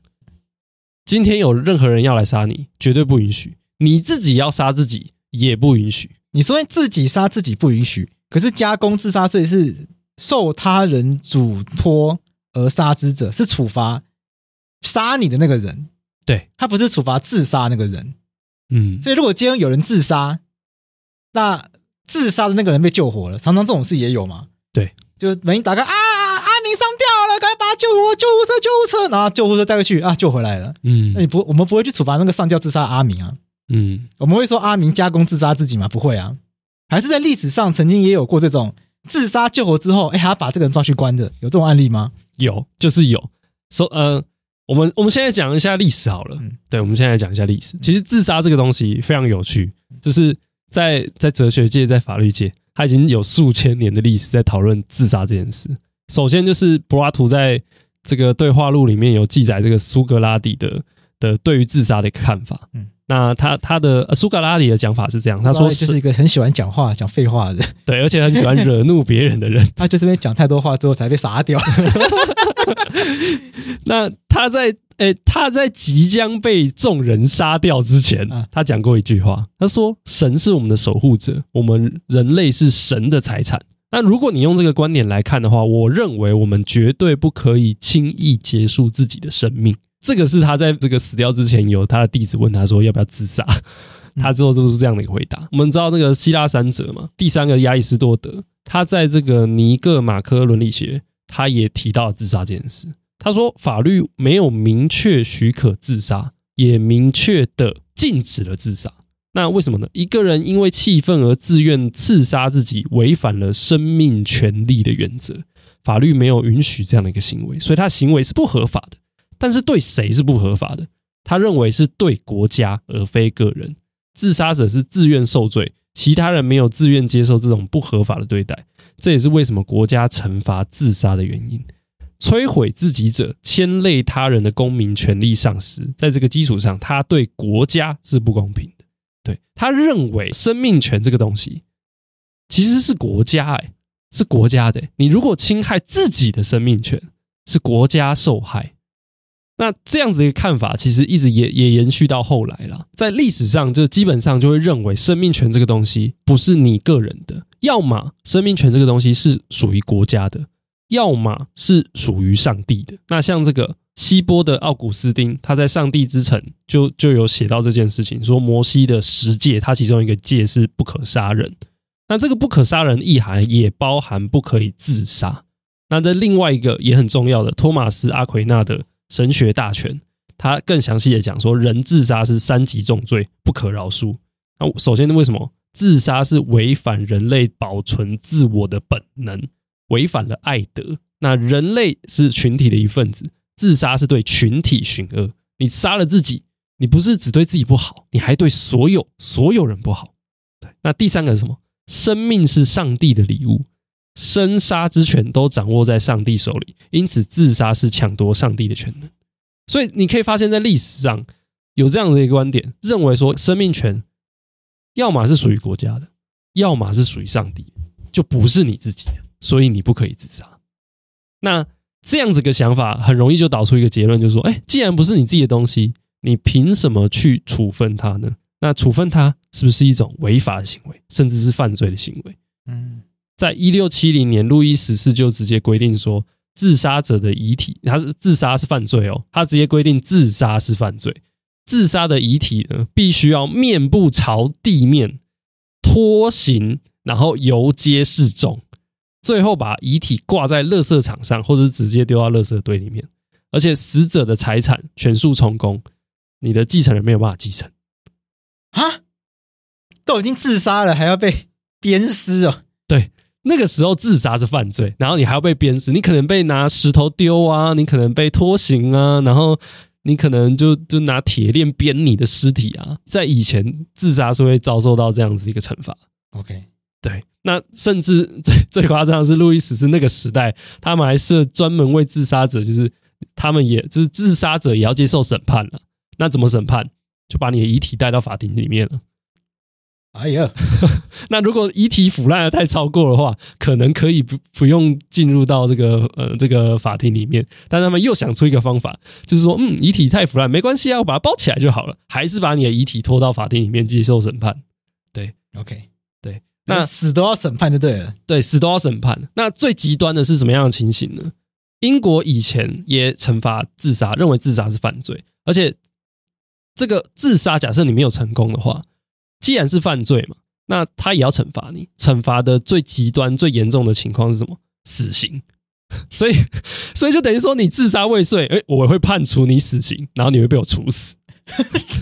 今天有任何人要来杀你，绝对不允许；你自己要杀自己，也不允许。你说自己杀自己不允许，可是加工自杀罪是受他人嘱托而杀之者，是处罚杀你的那个人。对，他不是处罚自杀那个人。嗯，所以如果今天有人自杀，那自杀的那个人被救活了，常常这种事也有嘛？对，就门一打开啊。阿明上吊了，赶快把救活救护车，救护车，然后救护车带回去啊，救回来了。嗯，那你不，我们不会去处罚那个上吊自杀阿明啊。嗯，我们会说阿明加工自杀自己吗？不会啊，还是在历史上曾经也有过这种自杀救活之后，哎，还要把这个人抓去关的，有这种案例吗？有，就是有。说呃，我们我们现在讲一下历史好了。嗯，对，我们现在讲一下历史。其实自杀这个东西非常有趣，就是在在哲学界，在法律界，它已经有数千年的历史在讨论自杀这件事。首先就是柏拉图在这个对话录里面有记载这个苏格拉底的的对于自杀的一个看法。嗯，那他他的苏格拉底的讲法是这样，他说是一个很喜欢讲话、讲废话的人，对，而且很喜欢惹怒别人的人。他就是因为讲太多话之后才被杀掉。那他在诶、欸、他在即将被众人杀掉之前，啊他讲过一句话，他说：“神是我们的守护者，我们人类是神的财产。”那如果你用这个观点来看的话，我认为我们绝对不可以轻易结束自己的生命。这个是他在这个死掉之前，有他的弟子问他说要不要自杀，他之后就是这样的一个回答。我们知道那个希腊三哲嘛，第三个亚里士多德，他在这个尼各马科伦理学，他也提到自杀这件事。他说法律没有明确许可自杀，也明确的禁止了自杀。那为什么呢？一个人因为气愤而自愿刺杀自己，违反了生命权利的原则。法律没有允许这样的一个行为，所以他行为是不合法的。但是对谁是不合法的？他认为是对国家而非个人。自杀者是自愿受罪，其他人没有自愿接受这种不合法的对待。这也是为什么国家惩罚自杀的原因。摧毁自己者牵累他人的公民权利丧失，在这个基础上，他对国家是不公平的。对，他认为生命权这个东西其实是国家哎，是国家的。你如果侵害自己的生命权，是国家受害。那这样子的一个看法，其实一直也也延续到后来了。在历史上，就基本上就会认为生命权这个东西不是你个人的，要么生命权这个东西是属于国家的，要么是属于上帝的。那像这个。希波的奥古斯丁，他在《上帝之城》就就有写到这件事情，说摩西的十诫，他其中一个诫是不可杀人。那这个不可杀人意涵也包含不可以自杀。那在另外一个也很重要的托马斯阿奎纳的神学大全，他更详细的讲说，人自杀是三级重罪，不可饶恕。那首先，为什么自杀是违反人类保存自我的本能，违反了爱德？那人类是群体的一份子。自杀是对群体寻恶，你杀了自己，你不是只对自己不好，你还对所有所有人不好。对，那第三个是什么？生命是上帝的礼物，生杀之权都掌握在上帝手里，因此自杀是抢夺上帝的权能。所以你可以发现，在历史上有这样的一个观点，认为说生命权要么是属于国家的，要么是属于上帝，就不是你自己的，所以你不可以自杀。那这样子的想法很容易就导出一个结论，就是说，哎，既然不是你自己的东西，你凭什么去处分它呢？那处分它是不是一种违法的行为，甚至是犯罪的行为？嗯，在一六七零年，路易十四就直接规定说，自杀者的遗体，他是自杀是犯罪哦，他直接规定自杀是犯罪，自杀的遗体呢，必须要面部朝地面拖行，然后游街示众，最后把遗体挂在垃圾场上，或者是直接丢到垃圾堆里面，而且死者的财产全数充公，你的继承人没有办法继承。啊，都已经自杀了，还要被鞭尸啊？对，那个时候自杀是犯罪，然后你还要被鞭尸，你可能被拿石头丢啊，你可能被拖行啊，然后你可能就就拿铁链鞭你的尸体啊。在以前，自杀是会遭受到这样子的一个惩罚。OK，对，那甚至最最夸张的是，路易十四那个时代，他们还设专门为自杀者，就是他们也就是自杀者也要接受审判了。那怎么审判？就把你的遗体带到法庭里面了。哎呀，那如果遗体腐烂的太超过的话，可能可以不不用进入到这个呃这个法庭里面。但他们又想出一个方法，就是说，嗯，遗体太腐烂没关系啊，我把它包起来就好了，还是把你的遗体拖到法庭里面接受审判。对，OK，对，那死都要审判就对了。对，死都要审判。那最极端的是什么样的情形呢？英国以前也惩罚自杀，认为自杀是犯罪，而且。这个自杀，假设你没有成功的话，既然是犯罪嘛，那他也要惩罚你。惩罚的最极端、最严重的情况是什么？死刑。所以，所以就等于说，你自杀未遂，哎，我会判处你死刑，然后你会被我处死。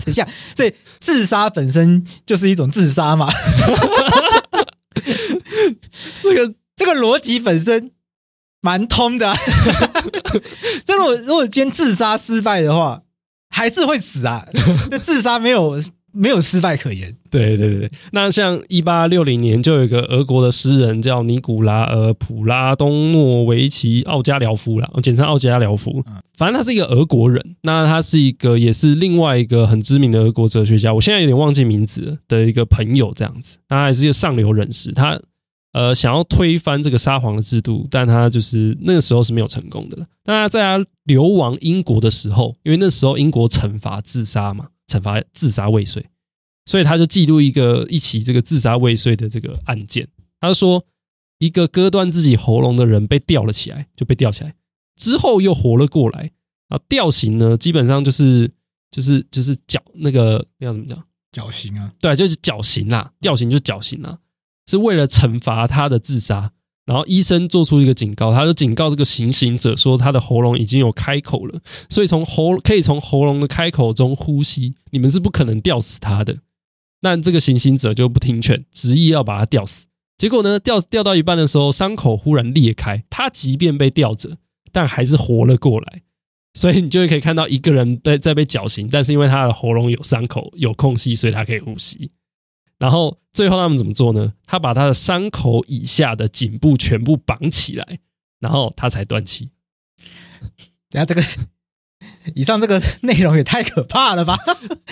等一下，所以自杀本身就是一种自杀嘛？这个这个逻辑本身蛮通的啊。这如果如果今天自杀失败的话。还是会死啊！那自杀没有没有失败可言。对对对，那像一八六零年就有一个俄国的诗人叫尼古拉尔普拉东诺维奇奥加廖夫啦，我简称奥加廖夫。反正他是一个俄国人，那他是一个也是另外一个很知名的俄国哲学家，我现在有点忘记名字了的一个朋友这样子。他还是一个上流人士，他。呃，想要推翻这个沙皇的制度，但他就是那个时候是没有成功的了。那他在他流亡英国的时候，因为那时候英国惩罚自杀嘛，惩罚自杀未遂，所以他就记录一个一起这个自杀未遂的这个案件。他就说，一个割断自己喉咙的人被吊了起来，就被吊起来之后又活了过来。啊，吊刑呢，基本上就是就是就是绞那个那要怎么讲？绞刑啊？对，就是绞刑啦，吊刑就是绞刑啦。是为了惩罚他的自杀，然后医生做出一个警告，他就警告这个行刑者说，他的喉咙已经有开口了，所以从喉可以从喉咙的开口中呼吸，你们是不可能吊死他的。那这个行刑者就不听劝，执意要把他吊死。结果呢，吊吊到一半的时候，伤口忽然裂开，他即便被吊着，但还是活了过来。所以你就会可以看到一个人被在被绞刑，但是因为他的喉咙有伤口有空隙，所以他可以呼吸。然后最后他们怎么做呢？他把他的伤口以下的颈部全部绑起来，然后他才断气。等下这个以上这个内容也太可怕了吧？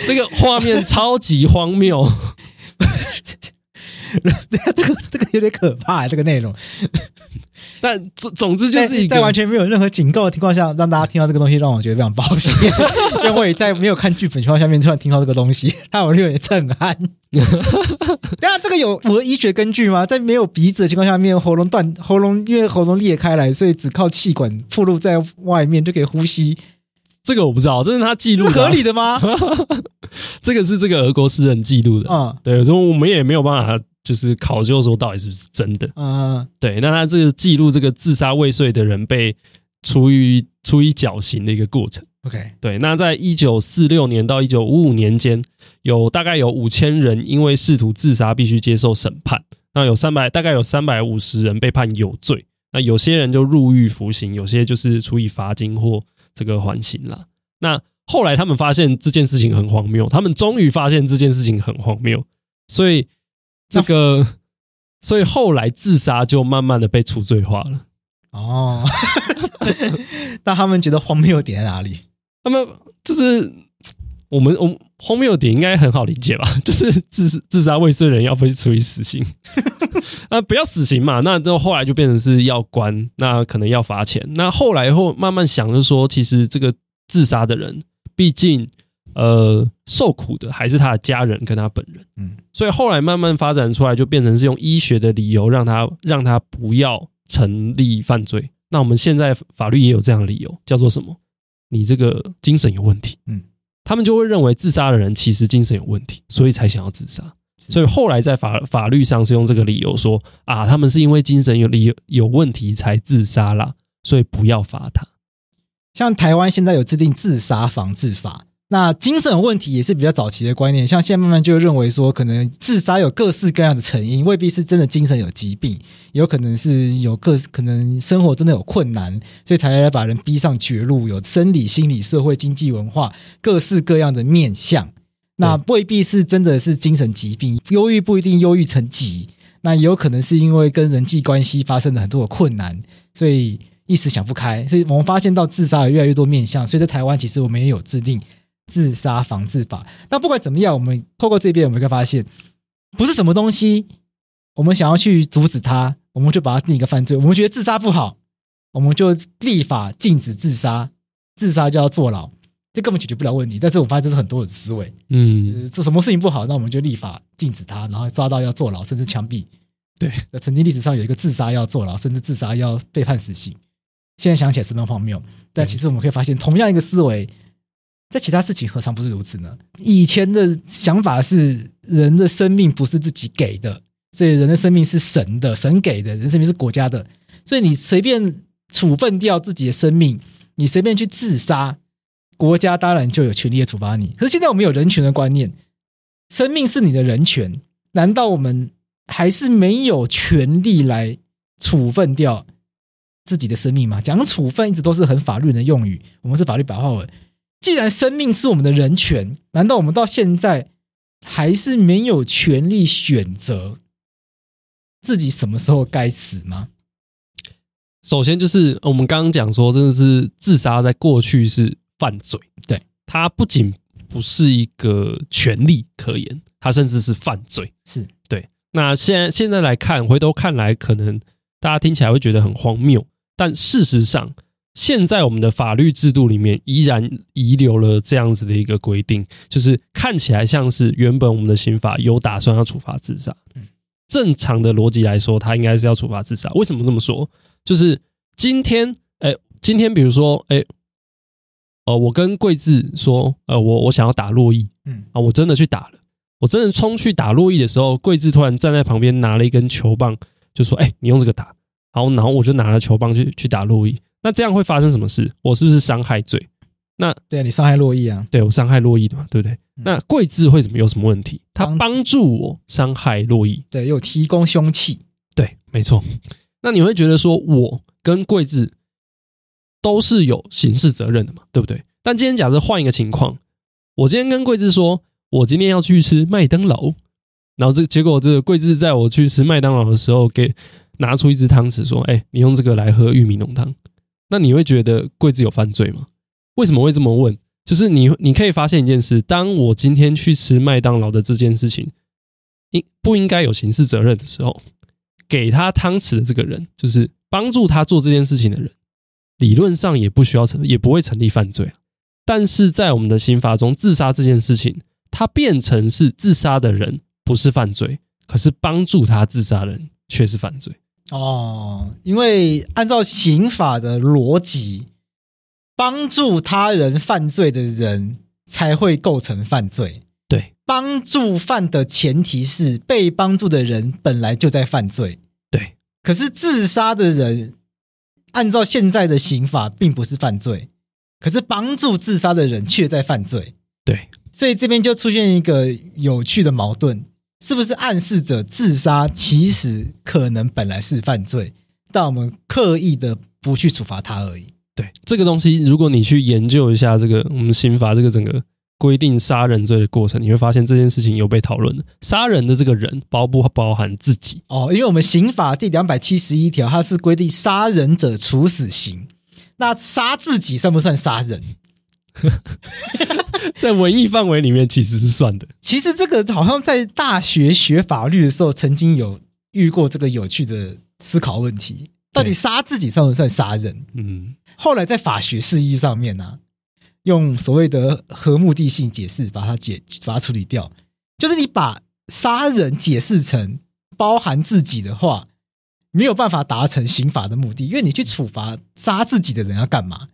这个画面超级荒谬。这个这个有点可怕，这个内容。但总总之就是一个在，完全没有任何警告的情况下，让大家听到这个东西，让我觉得非常抱歉。因为在没有看剧本情况下面突然听到这个东西，让我略有点震撼。等下这个有符合医学根据吗？在没有鼻子的情况下面，喉咙断，喉咙因为喉咙裂开来，所以只靠气管暴露在外面就可以呼吸。这个我不知道，这是他记录的，是合理的吗？这个是这个俄国诗人记录的啊、嗯。对，所以我们也没有办法。就是考究说到底是不是真的？嗯，对。那他这个记录这个自杀未遂的人被处以处以绞刑的一个过程。OK，对。那在一九四六年到一九五五年间，有大概有五千人因为试图自杀必须接受审判。那有三百大概有三百五十人被判有罪。那有些人就入狱服刑，有些就是处以罚金或这个缓刑了。那后来他们发现这件事情很荒谬，他们终于发现这件事情很荒谬，所以。这个所以后来自杀就慢慢的被除罪化了。哦，但他们觉得荒谬点在哪里？他们就是我们，我们荒谬点应该很好理解吧？就是自自杀未遂人要被处以死刑，啊，不要死刑嘛？那之后后来就变成是要关，那可能要罚钱。那后来后慢慢想就说，其实这个自杀的人，毕竟呃受苦的还是他的家人跟他本人，嗯，所以后来慢慢发展出来，就变成是用医学的理由让他让他不要。成立犯罪，那我们现在法律也有这样的理由，叫做什么？你这个精神有问题。嗯，他们就会认为自杀的人其实精神有问题，所以才想要自杀。所以后来在法法律上是用这个理由说啊，他们是因为精神有理有有问题才自杀啦，所以不要罚他。像台湾现在有制定自杀防治法。那精神问题也是比较早期的观念，像现在慢慢就认为说，可能自杀有各式各样的成因，未必是真的精神有疾病，有可能是有各可能生活真的有困难，所以才来把人逼上绝路，有生理、心理、社会、经济、文化各式各样的面向。那未必是真的是精神疾病，忧郁不一定忧郁成疾，那也有可能是因为跟人际关系发生了很多的困难，所以一时想不开。所以我们发现到自杀有越来越多面向，所以在台湾其实我们也有制定。自杀防治法。那不管怎么样，我们透过这边，我们会发现，不是什么东西，我们想要去阻止它，我们就把它定一个犯罪。我们觉得自杀不好，我们就立法禁止自杀，自杀就要坐牢，这根本解决不了问题。但是我发现这是很多人的思维，嗯，做什么事情不好，那我们就立法禁止他，然后抓到要坐牢，甚至枪毙。对，那曾经历史上有一个自杀要坐牢，甚至自杀要被判死刑。现在想起来是那么荒谬，但其实我们可以发现，同样一个思维。在其他事情何尝不是如此呢？以前的想法是人的生命不是自己给的，所以人的生命是神的，神给的，人生命是国家的，所以你随便处分掉自己的生命，你随便去自杀，国家当然就有权利处罚你。可是现在我们有人权的观念，生命是你的人权，难道我们还是没有权利来处分掉自己的生命吗？讲处分一直都是很法律的用语，我们是法律白话文。既然生命是我们的人权，难道我们到现在还是没有权利选择自己什么时候该死吗？首先就是我们刚刚讲说，真的是自杀在过去是犯罪，对，它不仅不是一个权利可言，它甚至是犯罪，是对。那现在现在来看，回头看来，可能大家听起来会觉得很荒谬，但事实上。现在我们的法律制度里面依然遗留了这样子的一个规定，就是看起来像是原本我们的刑法有打算要处罚自杀。正常的逻辑来说，他应该是要处罚自杀。为什么这么说？就是今天，哎，今天比如说，哎，呃，我跟桂智说，呃，我我想要打洛伊，嗯啊，我真的去打了，我真的冲去打洛伊的时候，桂智突然站在旁边拿了一根球棒，就说，哎，你用这个打，然后，然后我就拿了球棒去去打珞亦。那这样会发生什么事？我是不是伤害罪？那对啊，你伤害洛伊啊，对我伤害洛伊的嘛，对不对？嗯、那桂智会怎么有什么问题？他帮助我伤害洛伊，对，有提供凶器，对，没错。那你会觉得说，我跟桂智都是有刑事责任的嘛，对不对？但今天假设换一个情况，我今天跟桂智说，我今天要去吃麦当劳，然后这结果这个桂智在我去吃麦当劳的时候，给拿出一只汤匙说：“哎，你用这个来喝玉米浓汤。”那你会觉得桂子有犯罪吗？为什么会这么问？就是你你可以发现一件事：当我今天去吃麦当劳的这件事情，应不应该有刑事责任的时候，给他汤匙的这个人，就是帮助他做这件事情的人，理论上也不需要成，也不会成立犯罪。但是在我们的刑法中，自杀这件事情，它变成是自杀的人不是犯罪，可是帮助他自杀的人却是犯罪。哦，因为按照刑法的逻辑，帮助他人犯罪的人才会构成犯罪。对，帮助犯的前提是被帮助的人本来就在犯罪。对，可是自杀的人，按照现在的刑法并不是犯罪，可是帮助自杀的人却在犯罪。对，所以这边就出现一个有趣的矛盾。是不是暗示着自杀其实可能本来是犯罪，但我们刻意的不去处罚他而已？对，这个东西，如果你去研究一下这个我们刑法这个整个规定杀人罪的过程，你会发现这件事情有被讨论的。杀人的这个人包不包含自己？哦，因为我们刑法第两百七十一条，它是规定杀人者处死刑。那杀自己算不算杀人？在文艺范围里面，其实是算的。其实这个好像在大学学法律的时候，曾经有遇过这个有趣的思考问题：到底杀自己算不算杀人？嗯，后来在法学释义上面呢、啊。用所谓的合目的性解释把它解把它处理掉，就是你把杀人解释成包含自己的话，没有办法达成刑法的目的，因为你去处罚杀自己的人要干嘛？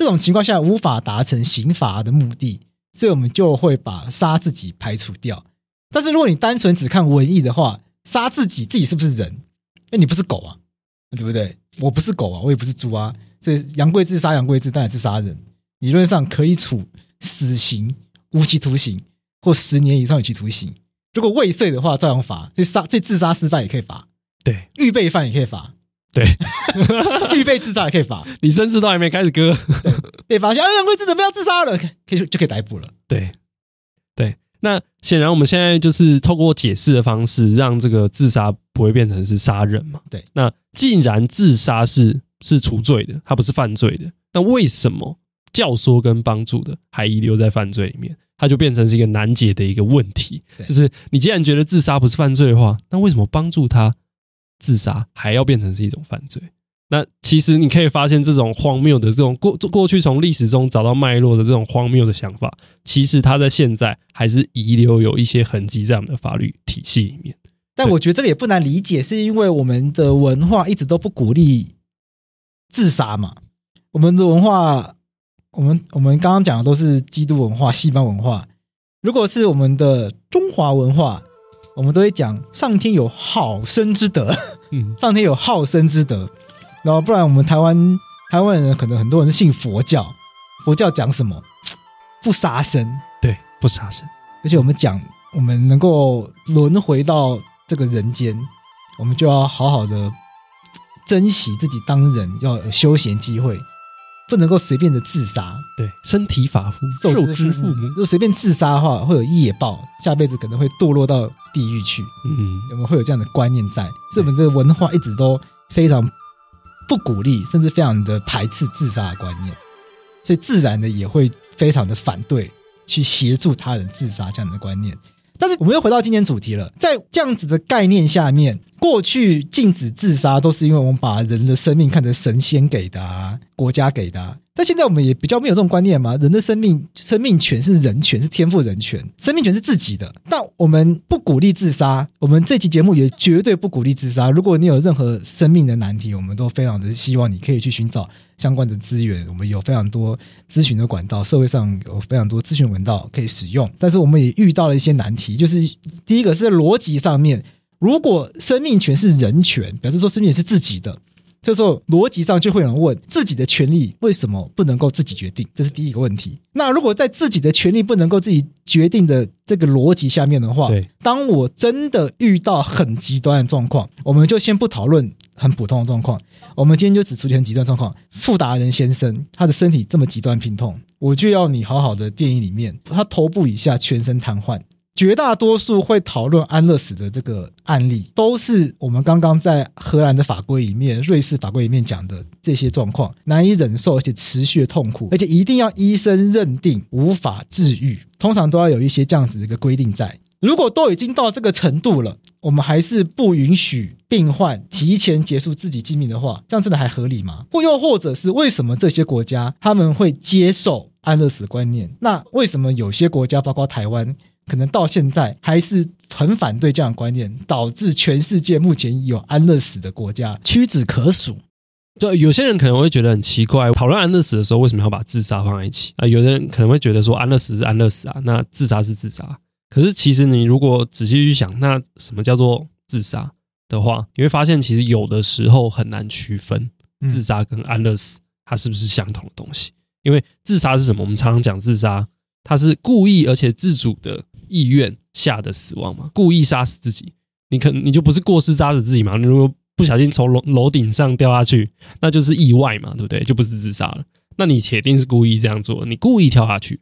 这种情况下无法达成刑罚的目的，所以我们就会把杀自己排除掉。但是如果你单纯只看文艺的话，杀自己自己是不是人？那你不是狗啊，对不对？我不是狗啊，我也不是猪啊，所以杨贵志杀杨贵志当然是杀人。理论上可以处死刑、无期徒刑或十年以上有期徒刑。如果未遂的话，照样罚。这杀这自杀失败也可以罚。对，预备犯也可以罚。对，预备自杀也可以罚。你甚至都还没开始割，被发现，哎，杨贵志准备要自杀了，可以就可以逮捕了。对，对。那显然我们现在就是透过解释的方式，让这个自杀不会变成是杀人嘛？对。那既然自杀是是除罪的，它不是犯罪的，那为什么？教唆跟帮助的还遗留在犯罪里面，它就变成是一个难解的一个问题。就是你既然觉得自杀不是犯罪的话，那为什么帮助他自杀还要变成是一种犯罪？那其实你可以发现，这种荒谬的这种过过去从历史中找到脉络的这种荒谬的想法，其实它在现在还是遗留有一些痕迹在我们的法律体系里面。但我觉得这个也不难理解，是因为我们的文化一直都不鼓励自杀嘛，我们的文化。我们我们刚刚讲的都是基督文化、西方文化。如果是我们的中华文化，我们都会讲上天有好生之德，嗯，上天有好生之德。然后不然，我们台湾台湾人可能很多人是信佛教，佛教讲什么？不杀生，对，不杀生。而且我们讲，我们能够轮回到这个人间，我们就要好好的 珍惜自己当人，要有休闲机会。不能够随便的自杀，对，身体发肤受之父母。如果随便自杀的话，会有业报，下辈子可能会堕落到地狱去。嗯，有没有会有这样的观念在？所以我们这个文化一直都非常不鼓励，甚至非常的排斥自杀的观念，所以自然的也会非常的反对去协助他人自杀这样的观念。但是我们又回到今天主题了，在这样子的概念下面，过去禁止自杀都是因为我们把人的生命看成神仙给的啊，国家给的啊。但现在我们也比较没有这种观念嘛，人的生命生命权是人权，是天赋人权，生命权是自己的。但我们不鼓励自杀，我们这期节目也绝对不鼓励自杀。如果你有任何生命的难题，我们都非常的希望你可以去寻找相关的资源。我们有非常多咨询的管道，社会上有非常多咨询管道可以使用。但是我们也遇到了一些难题，就是第一个是在逻辑上面，如果生命权是人权，表示说生命权是自己的。这时候逻辑上就会有人问：自己的权利为什么不能够自己决定？这是第一个问题。那如果在自己的权利不能够自己决定的这个逻辑下面的话，对，当我真的遇到很极端的状况，我们就先不讨论很普通的状况。我们今天就只处理很极端状况。富达人先生他的身体这么极端病痛，我就要你好好的电影里面，他头部以下全身瘫痪。绝大多数会讨论安乐死的这个案例，都是我们刚刚在荷兰的法规里面、瑞士法规里面讲的这些状况，难以忍受而且持续的痛苦，而且一定要医生认定无法治愈，通常都要有一些这样子的一个规定在。如果都已经到这个程度了，我们还是不允许病患提前结束自己性命的话，这样真的还合理吗？或又或者是为什么这些国家他们会接受安乐死观念？那为什么有些国家，包括台湾？可能到现在还是很反对这样的观念，导致全世界目前有安乐死的国家屈指可数。就有些人可能会觉得很奇怪，讨论安乐死的时候，为什么要把自杀放在一起啊？有的人可能会觉得说，安乐死是安乐死啊，那自杀是自杀。可是其实你如果仔细去想，那什么叫做自杀的话，你会发现其实有的时候很难区分自杀跟安乐死它是不是相同的东西。因为自杀是什么？我们常常讲自杀，它是故意而且自主的。意愿下的死亡嘛，故意杀死自己，你可你就不是过失杀死自己嘛？你如果不小心从楼楼顶上掉下去，那就是意外嘛，对不对？就不是自杀了。那你铁定是故意这样做，你故意跳下去，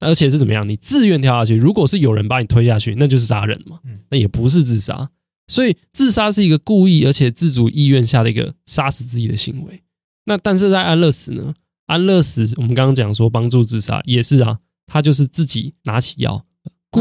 而且是怎么样？你自愿跳下去，如果是有人把你推下去，那就是杀人嘛。那也不是自杀。所以自杀是一个故意而且自主意愿下的一个杀死自己的行为。那但是在安乐死呢？安乐死我们刚刚讲说帮助自杀也是啊，他就是自己拿起药，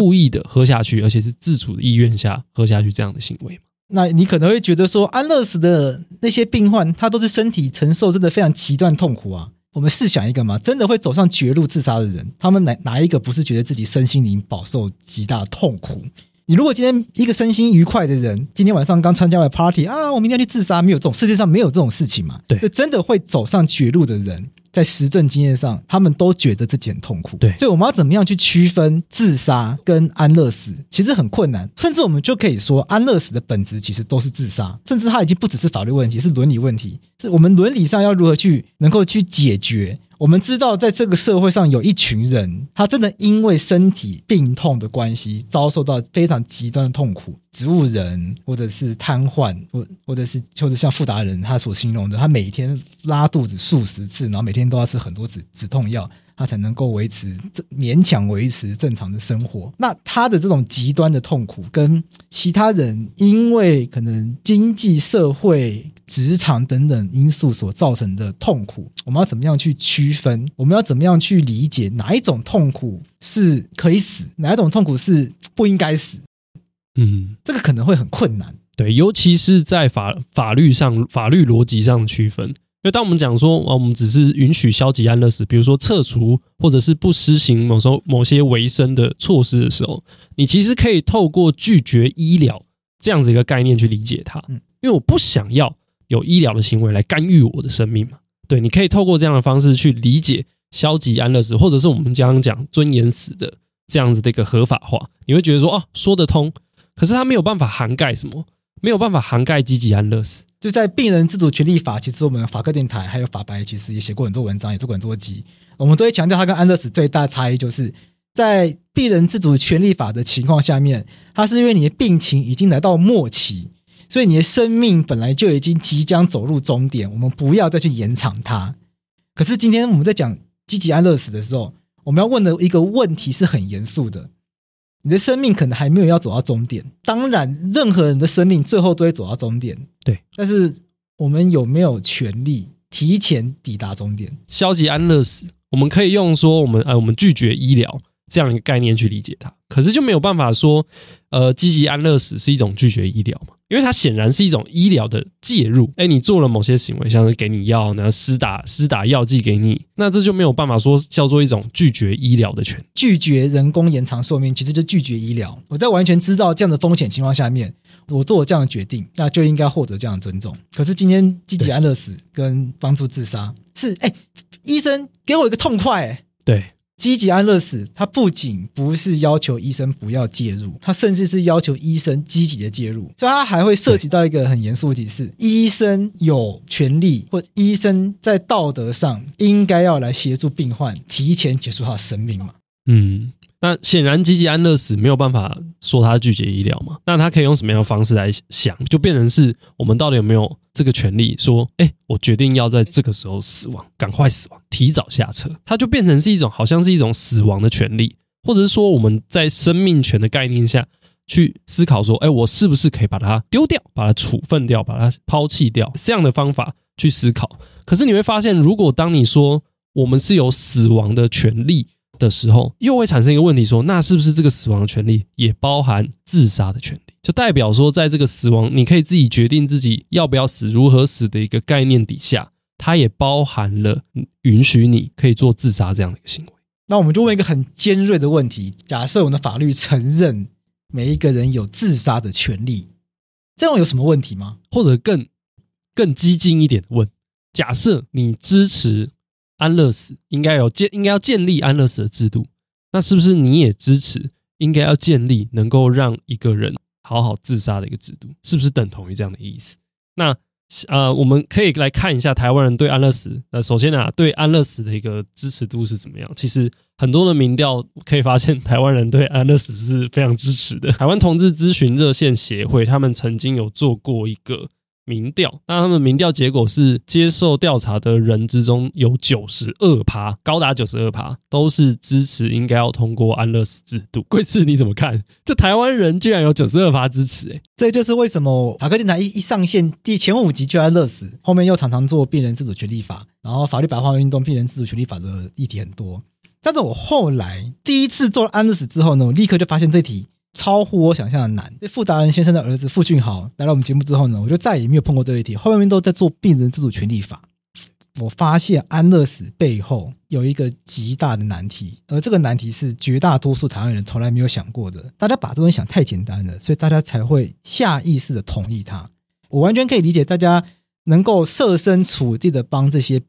故意的喝下去，而且是自主的意愿下喝下去这样的行为。那你可能会觉得说，安乐死的那些病患，他都是身体承受真的非常极端痛苦啊。我们试想一个嘛，真的会走上绝路自杀的人，他们哪哪一个不是觉得自己身心灵饱受极大的痛苦？你如果今天一个身心愉快的人，今天晚上刚参加完 party 啊，我明天要去自杀，没有这种世界上没有这种事情嘛？对，这真的会走上绝路的人，在实证经验上，他们都觉得自己很痛苦。对，所以我们要怎么样去区分自杀跟安乐死？其实很困难，甚至我们就可以说，安乐死的本质其实都是自杀，甚至它已经不只是法律问题，是伦理问题，是我们伦理上要如何去能够去解决。我们知道，在这个社会上有一群人，他真的因为身体病痛的关系，遭受到非常极端的痛苦。植物人，或者是瘫痪，或或者是或者像富达人他所形容的，他每天拉肚子数十次，然后每天都要吃很多止止痛药。他才能够维持正勉强维持正常的生活。那他的这种极端的痛苦，跟其他人因为可能经济社会、职场等等因素所造成的痛苦，我们要怎么样去区分？我们要怎么样去理解哪一种痛苦是可以死，哪一种痛苦是不应该死？嗯，这个可能会很困难。对，尤其是在法法律上、法律逻辑上区分。因为当我们讲说，我们只是允许消极安乐死，比如说撤除或者是不施行某时候某些维生的措施的时候，你其实可以透过拒绝医疗这样子一个概念去理解它。嗯，因为我不想要有医疗的行为来干预我的生命嘛。对，你可以透过这样的方式去理解消极安乐死，或者是我们刚刚讲尊严死的这样子的一个合法化，你会觉得说，哦，说得通。可是它没有办法涵盖什么，没有办法涵盖积极安乐死。就在病人自主权利法，其实我们法客电台还有法白，其实也写过很多文章，也做过很多集。我们都会强调，它跟安乐死最大差异，就是在病人自主权利法的情况下面，它是因为你的病情已经来到末期，所以你的生命本来就已经即将走入终点，我们不要再去延长它。可是今天我们在讲积极安乐死的时候，我们要问的一个问题是很严肃的。你的生命可能还没有要走到终点，当然，任何人的生命最后都会走到终点。对，但是我们有没有权利提前抵达终点？消极安乐死，我们可以用说我们呃，我们拒绝医疗这样一个概念去理解它，可是就没有办法说，呃，积极安乐死是一种拒绝医疗嘛？因为它显然是一种医疗的介入，哎，你做了某些行为，像是给你药，然后施打施打药剂给你，那这就没有办法说叫做一种拒绝医疗的权，拒绝人工延长寿命，其实就拒绝医疗。我在完全知道这样的风险情况下面，我做了这样的决定，那就应该获得这样的尊重。可是今天积极安乐死跟帮助自杀是，哎，医生给我一个痛快，哎，对。积极安乐死，它不仅不是要求医生不要介入，它甚至是要求医生积极的介入，所以它还会涉及到一个很严肃的题是：医生有权利或医生在道德上应该要来协助病患提前结束他的生命嘛？嗯。那显然，积极安乐死没有办法说他拒绝医疗嘛？那他可以用什么样的方式来想？就变成是我们到底有没有这个权利说，哎，我决定要在这个时候死亡，赶快死亡，提早下车？它就变成是一种，好像是一种死亡的权利，或者是说我们在生命权的概念下去思考说，哎，我是不是可以把它丢掉，把它处分掉，把它抛弃掉？这样的方法去思考。可是你会发现，如果当你说我们是有死亡的权利，的时候，又会产生一个问题，说，那是不是这个死亡的权利也包含自杀的权利？就代表说，在这个死亡，你可以自己决定自己要不要死、如何死的一个概念底下，它也包含了允许你可以做自杀这样的一个行为。那我们就问一个很尖锐的问题：假设我们的法律承认每一个人有自杀的权利，这样有什么问题吗？或者更更激进一点问：假设你支持。安乐死应该有建，应该要建立安乐死的制度。那是不是你也支持应该要建立能够让一个人好好自杀的一个制度？是不是等同于这样的意思？那呃，我们可以来看一下台湾人对安乐死。呃，首先啊，对安乐死的一个支持度是怎么样？其实很多的民调可以发现，台湾人对安乐死是非常支持的。台湾同志咨询热线协会他们曾经有做过一个民调，那他们民调结果是接受调查的人之中有九十二趴，高达九十二趴都是支持应该要通过安乐死制度。贵次你怎么看？这台湾人居然有九十二趴支持，欸，哎，这就是为什么法科电台一一上线第前五集就安乐死，后面又常常做病人自主权利法，然后法律白话运动、病人自主权利法的议题很多。但是我后来第一次做了安乐死之后呢，我立刻就发现这题。超乎我想象的难。傅达仁先生的儿子傅俊豪来了我们节目之后呢，我就再也没有碰过这一题。后面都在做病人自主权利法。我发现安乐死背后有一个极大的难题，而这个难题是绝大多数台湾人从来没有想过的。大家把这东西想太简单了，所以大家才会下意识的同意它。我完全可以理解大家能够设身处地的帮这些。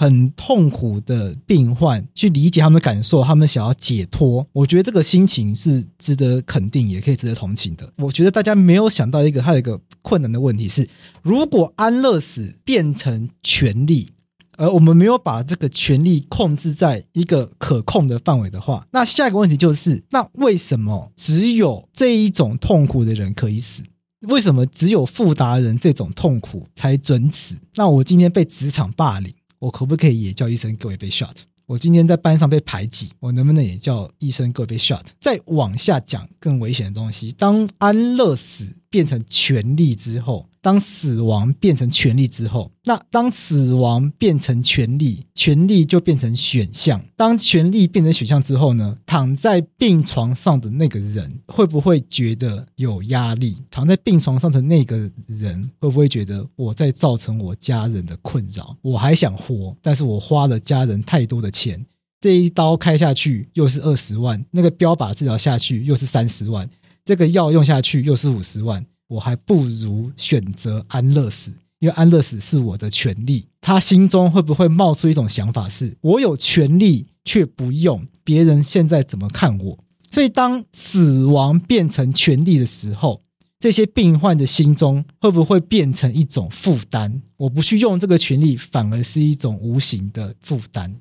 很痛苦的病患去理解他们的感受，他们想要解脱，我觉得这个心情是值得肯定，也可以值得同情的。我觉得大家没有想到一个，还有一个困难的问题是，如果安乐死变成权利，而我们没有把这个权利控制在一个可控的范围的话，那下一个问题就是，那为什么只有这一种痛苦的人可以死？为什么只有富达人这种痛苦才准死？那我今天被职场霸凌。我可不可以也叫医生各位被 shot？我今天在班上被排挤，我能不能也叫医生各位被 shot？再往下讲更危险的东西，当安乐死变成权力之后。当死亡变成权力之后，那当死亡变成权力，权力就变成选项。当权力变成选项之后呢？躺在病床上的那个人会不会觉得有压力？躺在病床上的那个人会不会觉得我在造成我家人的困扰？我还想活，但是我花了家人太多的钱，这一刀开下去又是二十万，那个标靶治疗下去又是三十万，这个药用下去又是五十万。我还不如选择安乐死，因为安乐死是我的权利。他心中会不会冒出一种想法是：我有权利却不用，别人现在怎么看我？所以，当死亡变成权利的时候，这些病患的心中会不会变成一种负担？我不去用这个权利，反而是一种无形的负担。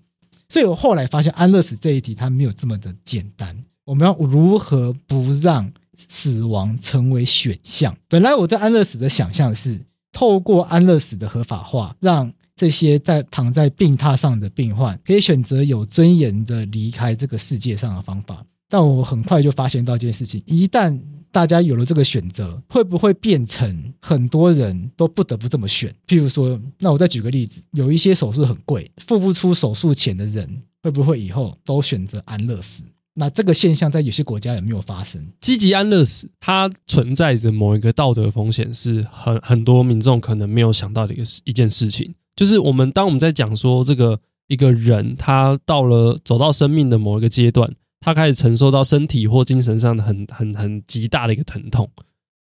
所以我后来发现，安乐死这一题它没有这么的简单。我们要如何不让？死亡成为选项。本来我对安乐死的想象是，透过安乐死的合法化，让这些在躺在病榻上的病患可以选择有尊严的离开这个世界上的方法。但我很快就发现到一件事情：一旦大家有了这个选择，会不会变成很多人都不得不这么选？譬如说，那我再举个例子，有一些手术很贵，付不出手术钱的人，会不会以后都选择安乐死？那这个现象在有些国家有没有发生？积极安乐死，它存在着某一个道德风险，是很很多民众可能没有想到的一个一件事情。就是我们当我们在讲说这个一个人他到了走到生命的某一个阶段，他开始承受到身体或精神上的很很很极大的一个疼痛，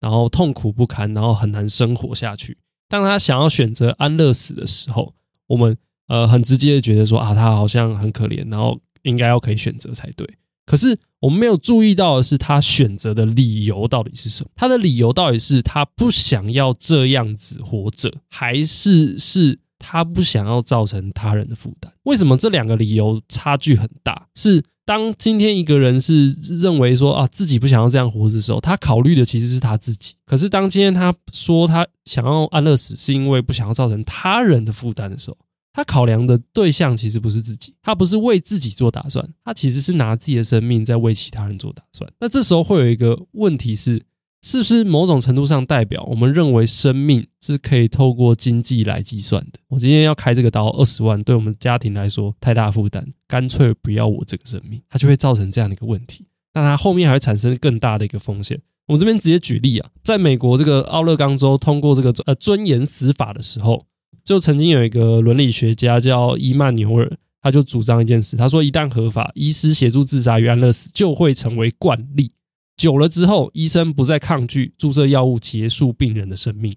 然后痛苦不堪，然后很难生活下去。当他想要选择安乐死的时候，我们呃很直接的觉得说啊，他好像很可怜，然后应该要可以选择才对。可是我们没有注意到的是，他选择的理由到底是什么？他的理由到底是他不想要这样子活着，还是是他不想要造成他人的负担？为什么这两个理由差距很大？是当今天一个人是认为说啊自己不想要这样活着的时候，他考虑的其实是他自己。可是当今天他说他想要安乐死，是因为不想要造成他人的负担的时候。他考量的对象其实不是自己，他不是为自己做打算，他其实是拿自己的生命在为其他人做打算。那这时候会有一个问题是，是不是某种程度上代表我们认为生命是可以透过经济来计算的？我今天要开这个刀二十万，对我们家庭来说太大负担，干脆不要我这个生命，它就会造成这样的一个问题。那它后面还会产生更大的一个风险。我这边直接举例啊，在美国这个奥勒冈州通过这个呃尊严死法的时候。就曾经有一个伦理学家叫伊曼纽尔，他就主张一件事，他说一旦合法，医师协助自杀与安乐死就会成为惯例。久了之后，医生不再抗拒注射药物结束病人的生命，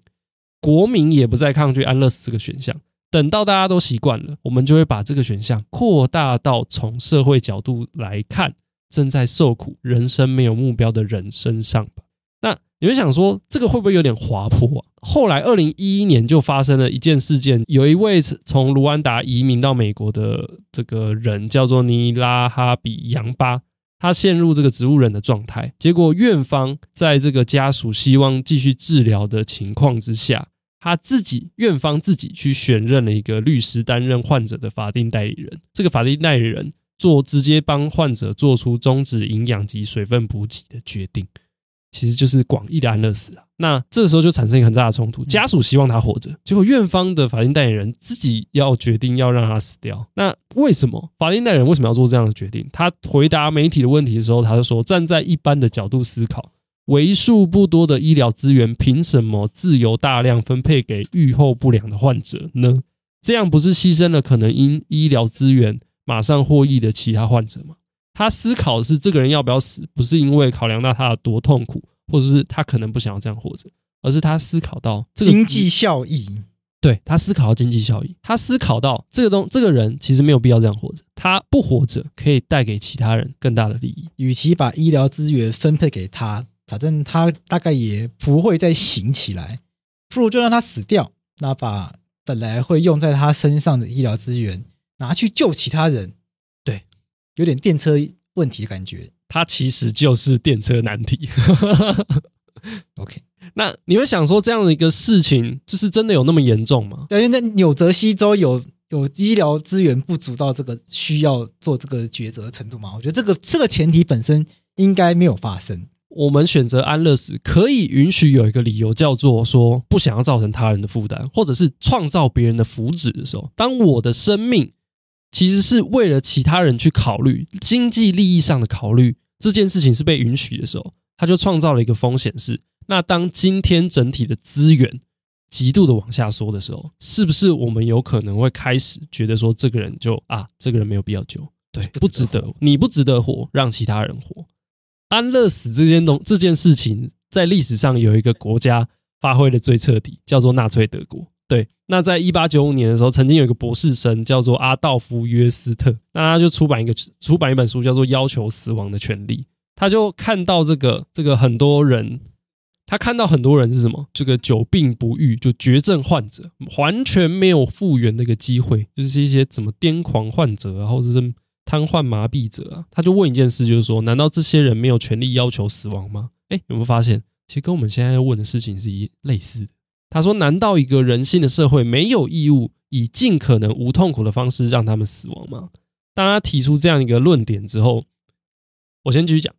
国民也不再抗拒安乐死这个选项。等到大家都习惯了，我们就会把这个选项扩大到从社会角度来看正在受苦、人生没有目标的人身上吧。你会想说，这个会不会有点滑坡啊？后来，二零一一年就发生了一件事件，有一位从卢安达移民到美国的这个人叫做尼拉哈比扬巴，他陷入这个植物人的状态。结果院方在这个家属希望继续治疗的情况之下，他自己院方自己去选任了一个律师担任患者的法定代理人，这个法定代理人做直接帮患者做出终止营养及水分补给的决定。其实就是广义的安乐死啊，那这时候就产生一个很大的冲突，家属希望他活着，结果院方的法定代理人自己要决定要让他死掉。那为什么法定代理人为什么要做这样的决定？他回答媒体的问题的时候，他就说，站在一般的角度思考，为数不多的医疗资源凭什么自由大量分配给预后不良的患者呢？这样不是牺牲了可能因医疗资源马上获益的其他患者吗？他思考的是这个人要不要死，不是因为考量到他有多痛苦，或者是他可能不想要这样活着，而是他思考到这个经济效益。对，他思考到经济效益，他思考到这个东这个人其实没有必要这样活着，他不活着可以带给其他人更大的利益。与其把医疗资源分配给他，反正他大概也不会再醒起来，不如就让他死掉。那把本来会用在他身上的医疗资源拿去救其他人。有点电车问题的感觉，它其实就是电车难题。OK，那你会想说这样的一个事情，就是真的有那么严重吗？对，因为那纽泽西州有有医疗资源不足到这个需要做这个抉择的程度吗？我觉得这个这个前提本身应该没有发生。我们选择安乐死，可以允许有一个理由叫做说不想要造成他人的负担，或者是创造别人的福祉的时候，当我的生命。其实是为了其他人去考虑经济利益上的考虑，这件事情是被允许的时候，他就创造了一个风险是：那当今天整体的资源极度的往下缩的时候，是不是我们有可能会开始觉得说，这个人就啊，这个人没有必要救，对，不值得，你不值得活，让其他人活。安乐死这件东这件事情，在历史上有一个国家发挥的最彻底，叫做纳粹德国。对，那在一八九五年的时候，曾经有一个博士生叫做阿道夫·约斯特，那他就出版一个出版一本书，叫做《要求死亡的权利》。他就看到这个这个很多人，他看到很多人是什么？这个久病不愈，就绝症患者，完全没有复原的一个机会，就是一些怎么癫狂患者啊，或者是瘫痪麻痹者啊。他就问一件事，就是说，难道这些人没有权利要求死亡吗？哎，有没有发现，其实跟我们现在要问的事情是一类似的。他说：“难道一个人性的社会没有义务以尽可能无痛苦的方式让他们死亡吗？”当他提出这样一个论点之后，我先继续讲。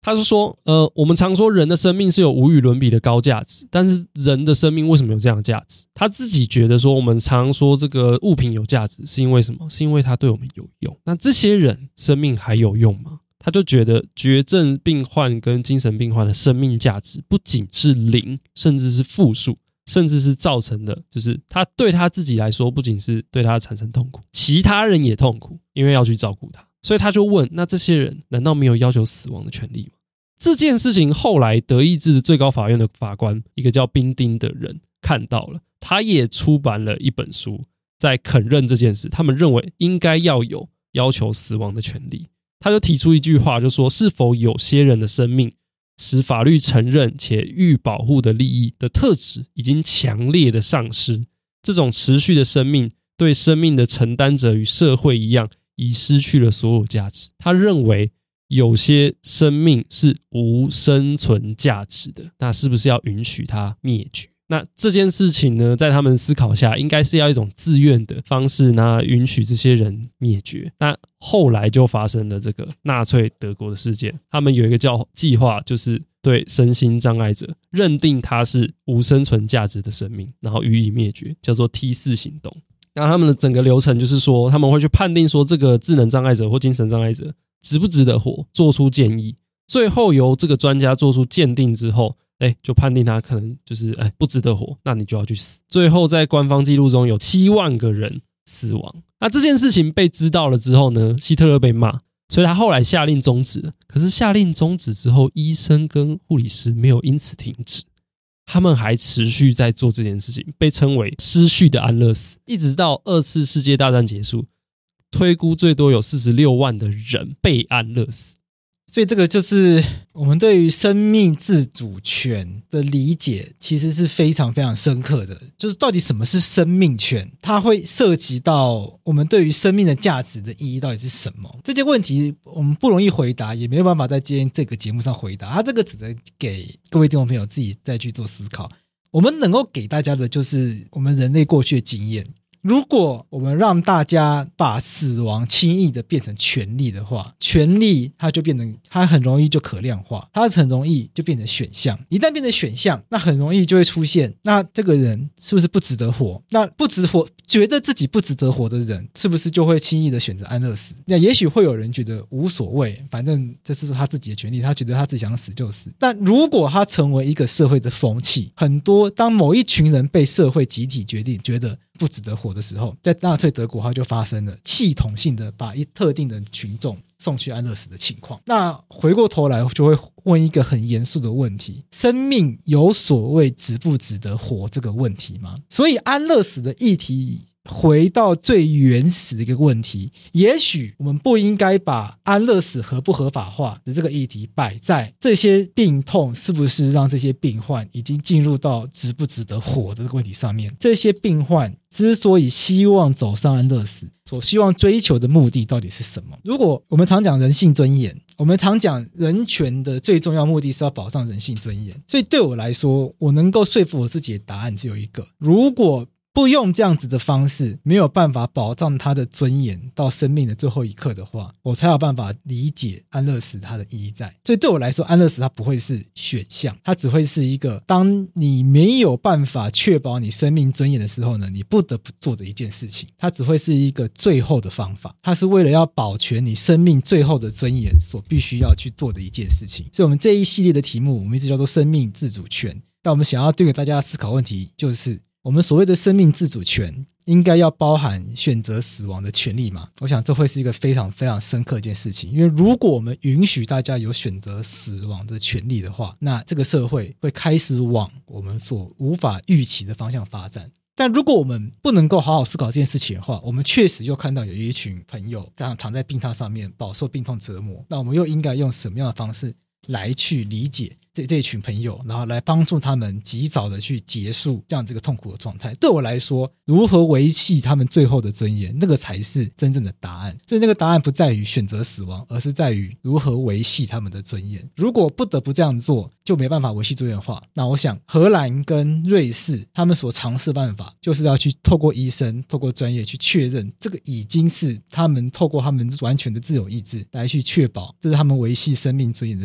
他是说：“呃，我们常说人的生命是有无与伦比的高价值，但是人的生命为什么有这样的价值？他自己觉得说，我们常说这个物品有价值，是因为什么？是因为它对我们有用。那这些人生命还有用吗？他就觉得绝症病患跟精神病患的生命价值不仅是零，甚至是负数。”甚至是造成的，就是他对他自己来说，不仅是对他产生痛苦，其他人也痛苦，因为要去照顾他。所以他就问：那这些人难道没有要求死亡的权利吗？这件事情后来德意志最高法院的法官，一个叫宾丁的人看到了，他也出版了一本书，在肯认这件事。他们认为应该要有要求死亡的权利。他就提出一句话，就说：是否有些人的生命，使法律承认且欲保护的利益的特质已经强烈的丧失，这种持续的生命对生命的承担者与社会一样，已失去了所有价值。他认为有些生命是无生存价值的，那是不是要允许它灭绝？那这件事情呢，在他们思考下，应该是要一种自愿的方式，那允许这些人灭绝。那后来就发生了这个纳粹德国的事件，他们有一个叫计划，就是对身心障碍者认定他是无生存价值的生命，然后予以灭绝，叫做 T 四行动。那他们的整个流程就是说，他们会去判定说这个智能障碍者或精神障碍者值不值得活，做出建议，最后由这个专家做出鉴定之后。哎，就判定他可能就是哎不值得活，那你就要去死。最后在官方记录中有七万个人死亡。那这件事情被知道了之后呢，希特勒被骂，所以他后来下令终止。可是下令终止之后，医生跟护理师没有因此停止，他们还持续在做这件事情，被称为失序的安乐死，一直到二次世界大战结束，推估最多有四十六万的人被安乐死。所以这个就是我们对于生命自主权的理解，其实是非常非常深刻的。就是到底什么是生命权？它会涉及到我们对于生命的价值的意义到底是什么？这些问题我们不容易回答，也没有办法在今天这个节目上回答。它这个只能给各位听众朋友自己再去做思考。我们能够给大家的就是我们人类过去的经验。如果我们让大家把死亡轻易的变成权利的话，权利它就变成它很容易就可量化，它很容易就变成选项。一旦变成选项，那很容易就会出现，那这个人是不是不值得活？那不值活，觉得自己不值得活的人，是不是就会轻易的选择安乐死？那也许会有人觉得无所谓，反正这是他自己的权利，他觉得他自己想死就死。但如果他成为一个社会的风气，很多当某一群人被社会集体决定觉得。不值得活的时候，在纳粹德国，它就发生了系统性的把一特定的群众送去安乐死的情况。那回过头来，就会问一个很严肃的问题：生命有所谓值不值得活这个问题吗？所以，安乐死的议题。回到最原始的一个问题，也许我们不应该把安乐死合不合法化的这个议题摆在这些病痛是不是让这些病患已经进入到值不值得活的问题上面。这些病患之所以希望走上安乐死，所希望追求的目的到底是什么？如果我们常讲人性尊严，我们常讲人权的最重要目的是要保障人性尊严，所以对我来说，我能够说服我自己的答案只有一个：如果不用这样子的方式，没有办法保障他的尊严到生命的最后一刻的话，我才有办法理解安乐死它的意义在。所以对我来说，安乐死它不会是选项，它只会是一个当你没有办法确保你生命尊严的时候呢，你不得不做的一件事情。它只会是一个最后的方法，它是为了要保全你生命最后的尊严所必须要去做的一件事情。所以，我们这一系列的题目，我们一直叫做生命自主权。但我们想要对给大家思考问题就是。我们所谓的生命自主权，应该要包含选择死亡的权利吗？我想这会是一个非常非常深刻一件事情。因为如果我们允许大家有选择死亡的权利的话，那这个社会会开始往我们所无法预期的方向发展。但如果我们不能够好好思考这件事情的话，我们确实又看到有一群朋友这样躺在病榻上面饱受病痛折磨，那我们又应该用什么样的方式来去理解？这这群朋友，然后来帮助他们及早的去结束这样这个痛苦的状态。对我来说，如何维系他们最后的尊严，那个才是真正的答案。所以那个答案不在于选择死亡，而是在于如何维系他们的尊严。如果不得不这样做，就没办法维系尊严的话，那我想荷兰跟瑞士他们所尝试办法，就是要去透过医生、透过专业去确认，这个已经是他们透过他们完全的自由意志来去确保，这是他们维系生命尊严的。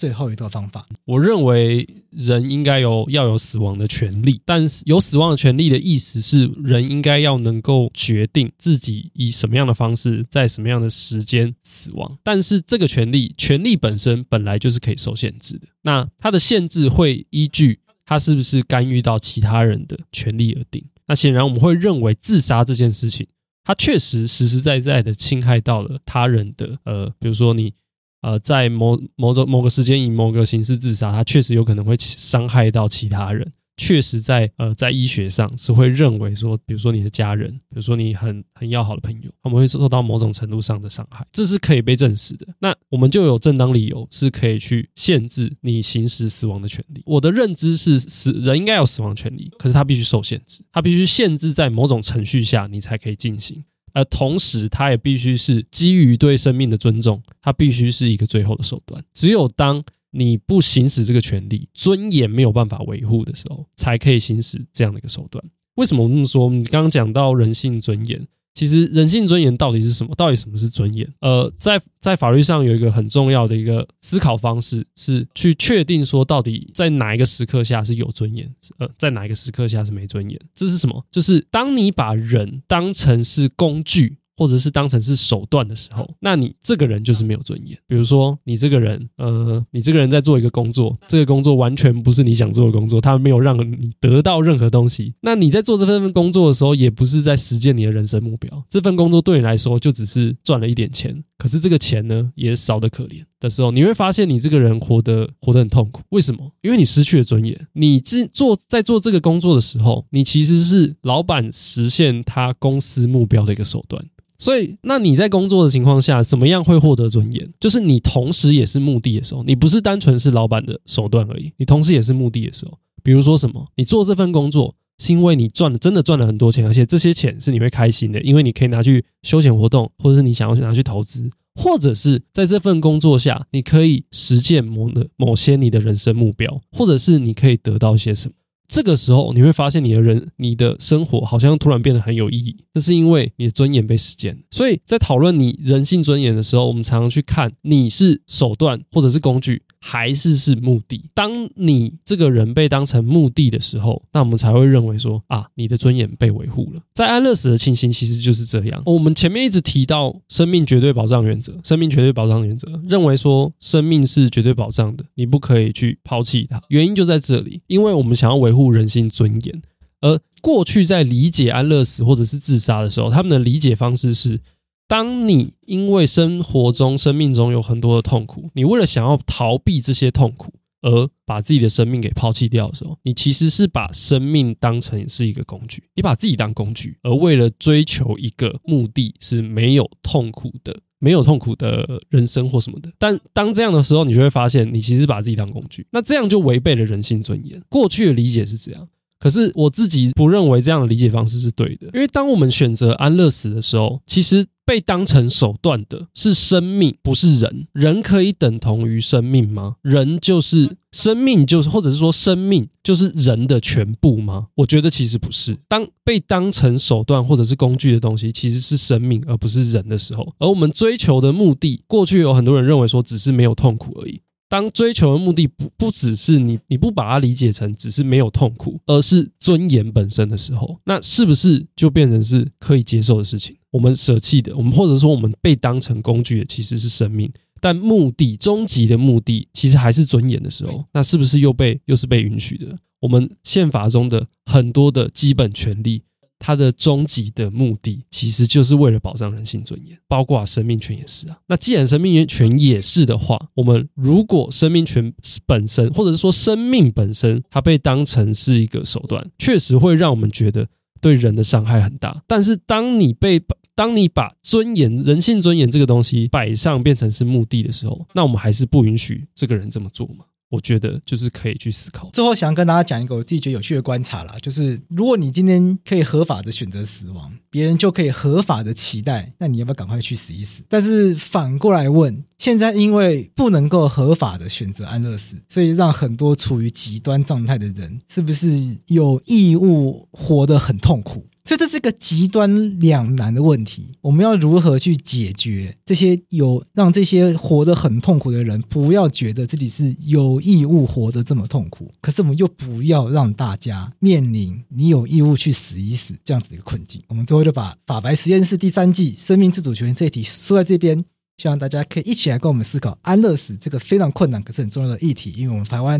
最后一个方法，我认为人应该有要有死亡的权利，但是有死亡的权利的意思是，人应该要能够决定自己以什么样的方式，在什么样的时间死亡。但是这个权利，权利本身本来就是可以受限制的。那它的限制会依据它是不是干预到其他人的权利而定。那显然我们会认为自杀这件事情，它确实实实在在的侵害到了他人的，呃，比如说你。呃，在某某种某个时间以某个形式自杀，他确实有可能会伤害到其他人。确实在呃在医学上是会认为说，比如说你的家人，比如说你很很要好的朋友，他们会受到某种程度上的伤害，这是可以被证实的。那我们就有正当理由是可以去限制你行使死亡的权利。我的认知是，死人应该有死亡权利，可是他必须受限制，他必须限制在某种程序下你才可以进行。而同时，它也必须是基于对生命的尊重，它必须是一个最后的手段。只有当你不行使这个权利，尊严没有办法维护的时候，才可以行使这样的一个手段。为什么我这么说？你刚刚讲到人性尊严。其实人性尊严到底是什么？到底什么是尊严？呃，在在法律上有一个很重要的一个思考方式，是去确定说到底在哪一个时刻下是有尊严，呃，在哪一个时刻下是没尊严。这是什么？就是当你把人当成是工具。或者是当成是手段的时候，那你这个人就是没有尊严。比如说，你这个人，呃，你这个人在做一个工作，这个工作完全不是你想做的工作，他没有让你得到任何东西。那你在做这份工作的时候，也不是在实践你的人生目标。这份工作对你来说，就只是赚了一点钱，可是这个钱呢，也少得可怜的时候，你会发现你这个人活得活得很痛苦。为什么？因为你失去了尊严。你自做在做这个工作的时候，你其实是老板实现他公司目标的一个手段。所以，那你在工作的情况下，怎么样会获得尊严？就是你同时也是目的的时候，你不是单纯是老板的手段而已，你同时也是目的的时候。比如说什么，你做这份工作是因为你赚了真的赚了很多钱，而且这些钱是你会开心的，因为你可以拿去休闲活动，或者是你想要去拿去投资，或者是在这份工作下你可以实践某的某些你的人生目标，或者是你可以得到些什么。这个时候你会发现你的人、你的生活好像突然变得很有意义。这是因为你的尊严被实践。所以在讨论你人性尊严的时候，我们常常去看你是手段或者是工具。还是是目的。当你这个人被当成目的的时候，那我们才会认为说啊，你的尊严被维护了。在安乐死的情形其实就是这样。我们前面一直提到生命绝对保障原则，生命绝对保障原则，认为说生命是绝对保障的，你不可以去抛弃它。原因就在这里，因为我们想要维护人性尊严。而过去在理解安乐死或者是自杀的时候，他们的理解方式是。当你因为生活中、生命中有很多的痛苦，你为了想要逃避这些痛苦而把自己的生命给抛弃掉的时候，你其实是把生命当成是一个工具，你把自己当工具，而为了追求一个目的是没有痛苦的、没有痛苦的人生或什么的。但当这样的时候，你就会发现，你其实把自己当工具，那这样就违背了人性尊严。过去的理解是这样。可是我自己不认为这样的理解方式是对的，因为当我们选择安乐死的时候，其实被当成手段的是生命，不是人。人可以等同于生命吗？人就是生命，就是或者是说生命就是人的全部吗？我觉得其实不是。当被当成手段或者是工具的东西，其实是生命而不是人的时候，而我们追求的目的，过去有很多人认为说只是没有痛苦而已。当追求的目的不不只是你，你不把它理解成只是没有痛苦，而是尊严本身的时候，那是不是就变成是可以接受的事情？我们舍弃的，我们或者说我们被当成工具的其实是生命，但目的终极的目的其实还是尊严的时候，那是不是又被又是被允许的？我们宪法中的很多的基本权利。它的终极的目的，其实就是为了保障人性尊严，包括生命权也是啊。那既然生命权也是的话，我们如果生命权本身，或者是说生命本身，它被当成是一个手段，确实会让我们觉得对人的伤害很大。但是当你被当你把尊严、人性尊严这个东西摆上，变成是目的的时候，那我们还是不允许这个人这么做吗？我觉得就是可以去思考。最后想跟大家讲一个我自己觉得有趣的观察啦，就是如果你今天可以合法的选择死亡，别人就可以合法的期待，那你要不要赶快去死一死？但是反过来问，现在因为不能够合法的选择安乐死，所以让很多处于极端状态的人，是不是有义务活得很痛苦？所以这是个极端两难的问题，我们要如何去解决这些有让这些活得很痛苦的人不要觉得自己是有义务活得这么痛苦，可是我们又不要让大家面临你有义务去死一死这样子的一个困境。我们最后就把法白实验室第三季生命自主权这一题说在这边，希望大家可以一起来跟我们思考安乐死这个非常困难可是很重要的议题，因为我们台湾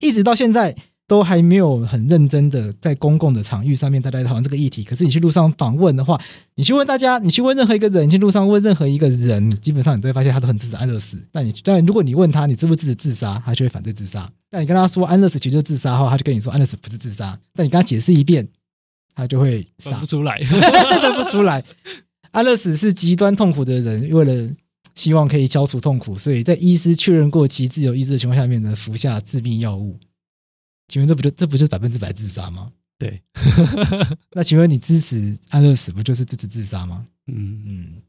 一直到现在。都还没有很认真的在公共的场域上面，大家讨论这个议题。可是你去路上访问的话，你去问大家，你去问任何一个人，你去路上问任何一个人，基本上你都会发现他都很支持安乐死。但你但如果你问他，你支不支持自杀，他就会反对自杀。但你跟他说安乐死其实就是自杀的话，他就跟你说安乐死不是自杀。但你跟他解释一遍，他就会傻不出来，分不出来。安乐死是极端痛苦的人，为了希望可以消除痛苦，所以在医师确认过其自由意志的情况下面呢，服下致命药物。请问这不就这不就是百分之百自杀吗？对，那请问你支持安乐死不就是支持自杀吗？嗯嗯，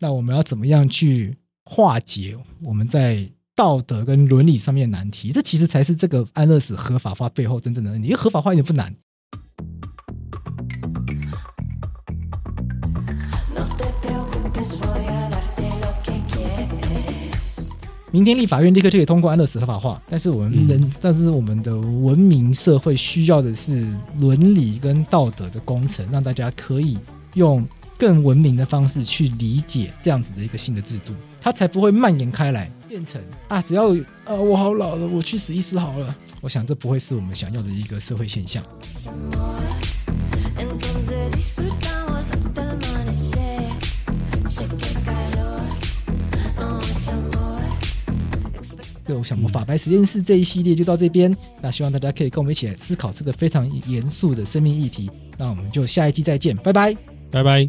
那我们要怎么样去化解我们在道德跟伦理上面的难题？这其实才是这个安乐死合法化背后真正的问题。因为合法化一点不难。明天立法院立刻就可以通过安乐死合法化，但是我们人，嗯、但是我们的文明社会需要的是伦理跟道德的工程，让大家可以用更文明的方式去理解这样子的一个新的制度，它才不会蔓延开来，变成啊，只要啊我好老了，我去死一死好了。我想这不会是我们想要的一个社会现象。这我想，法白实验室这一系列就到这边。那希望大家可以跟我们一起来思考这个非常严肃的生命议题。那我们就下一期再见，拜拜，拜拜。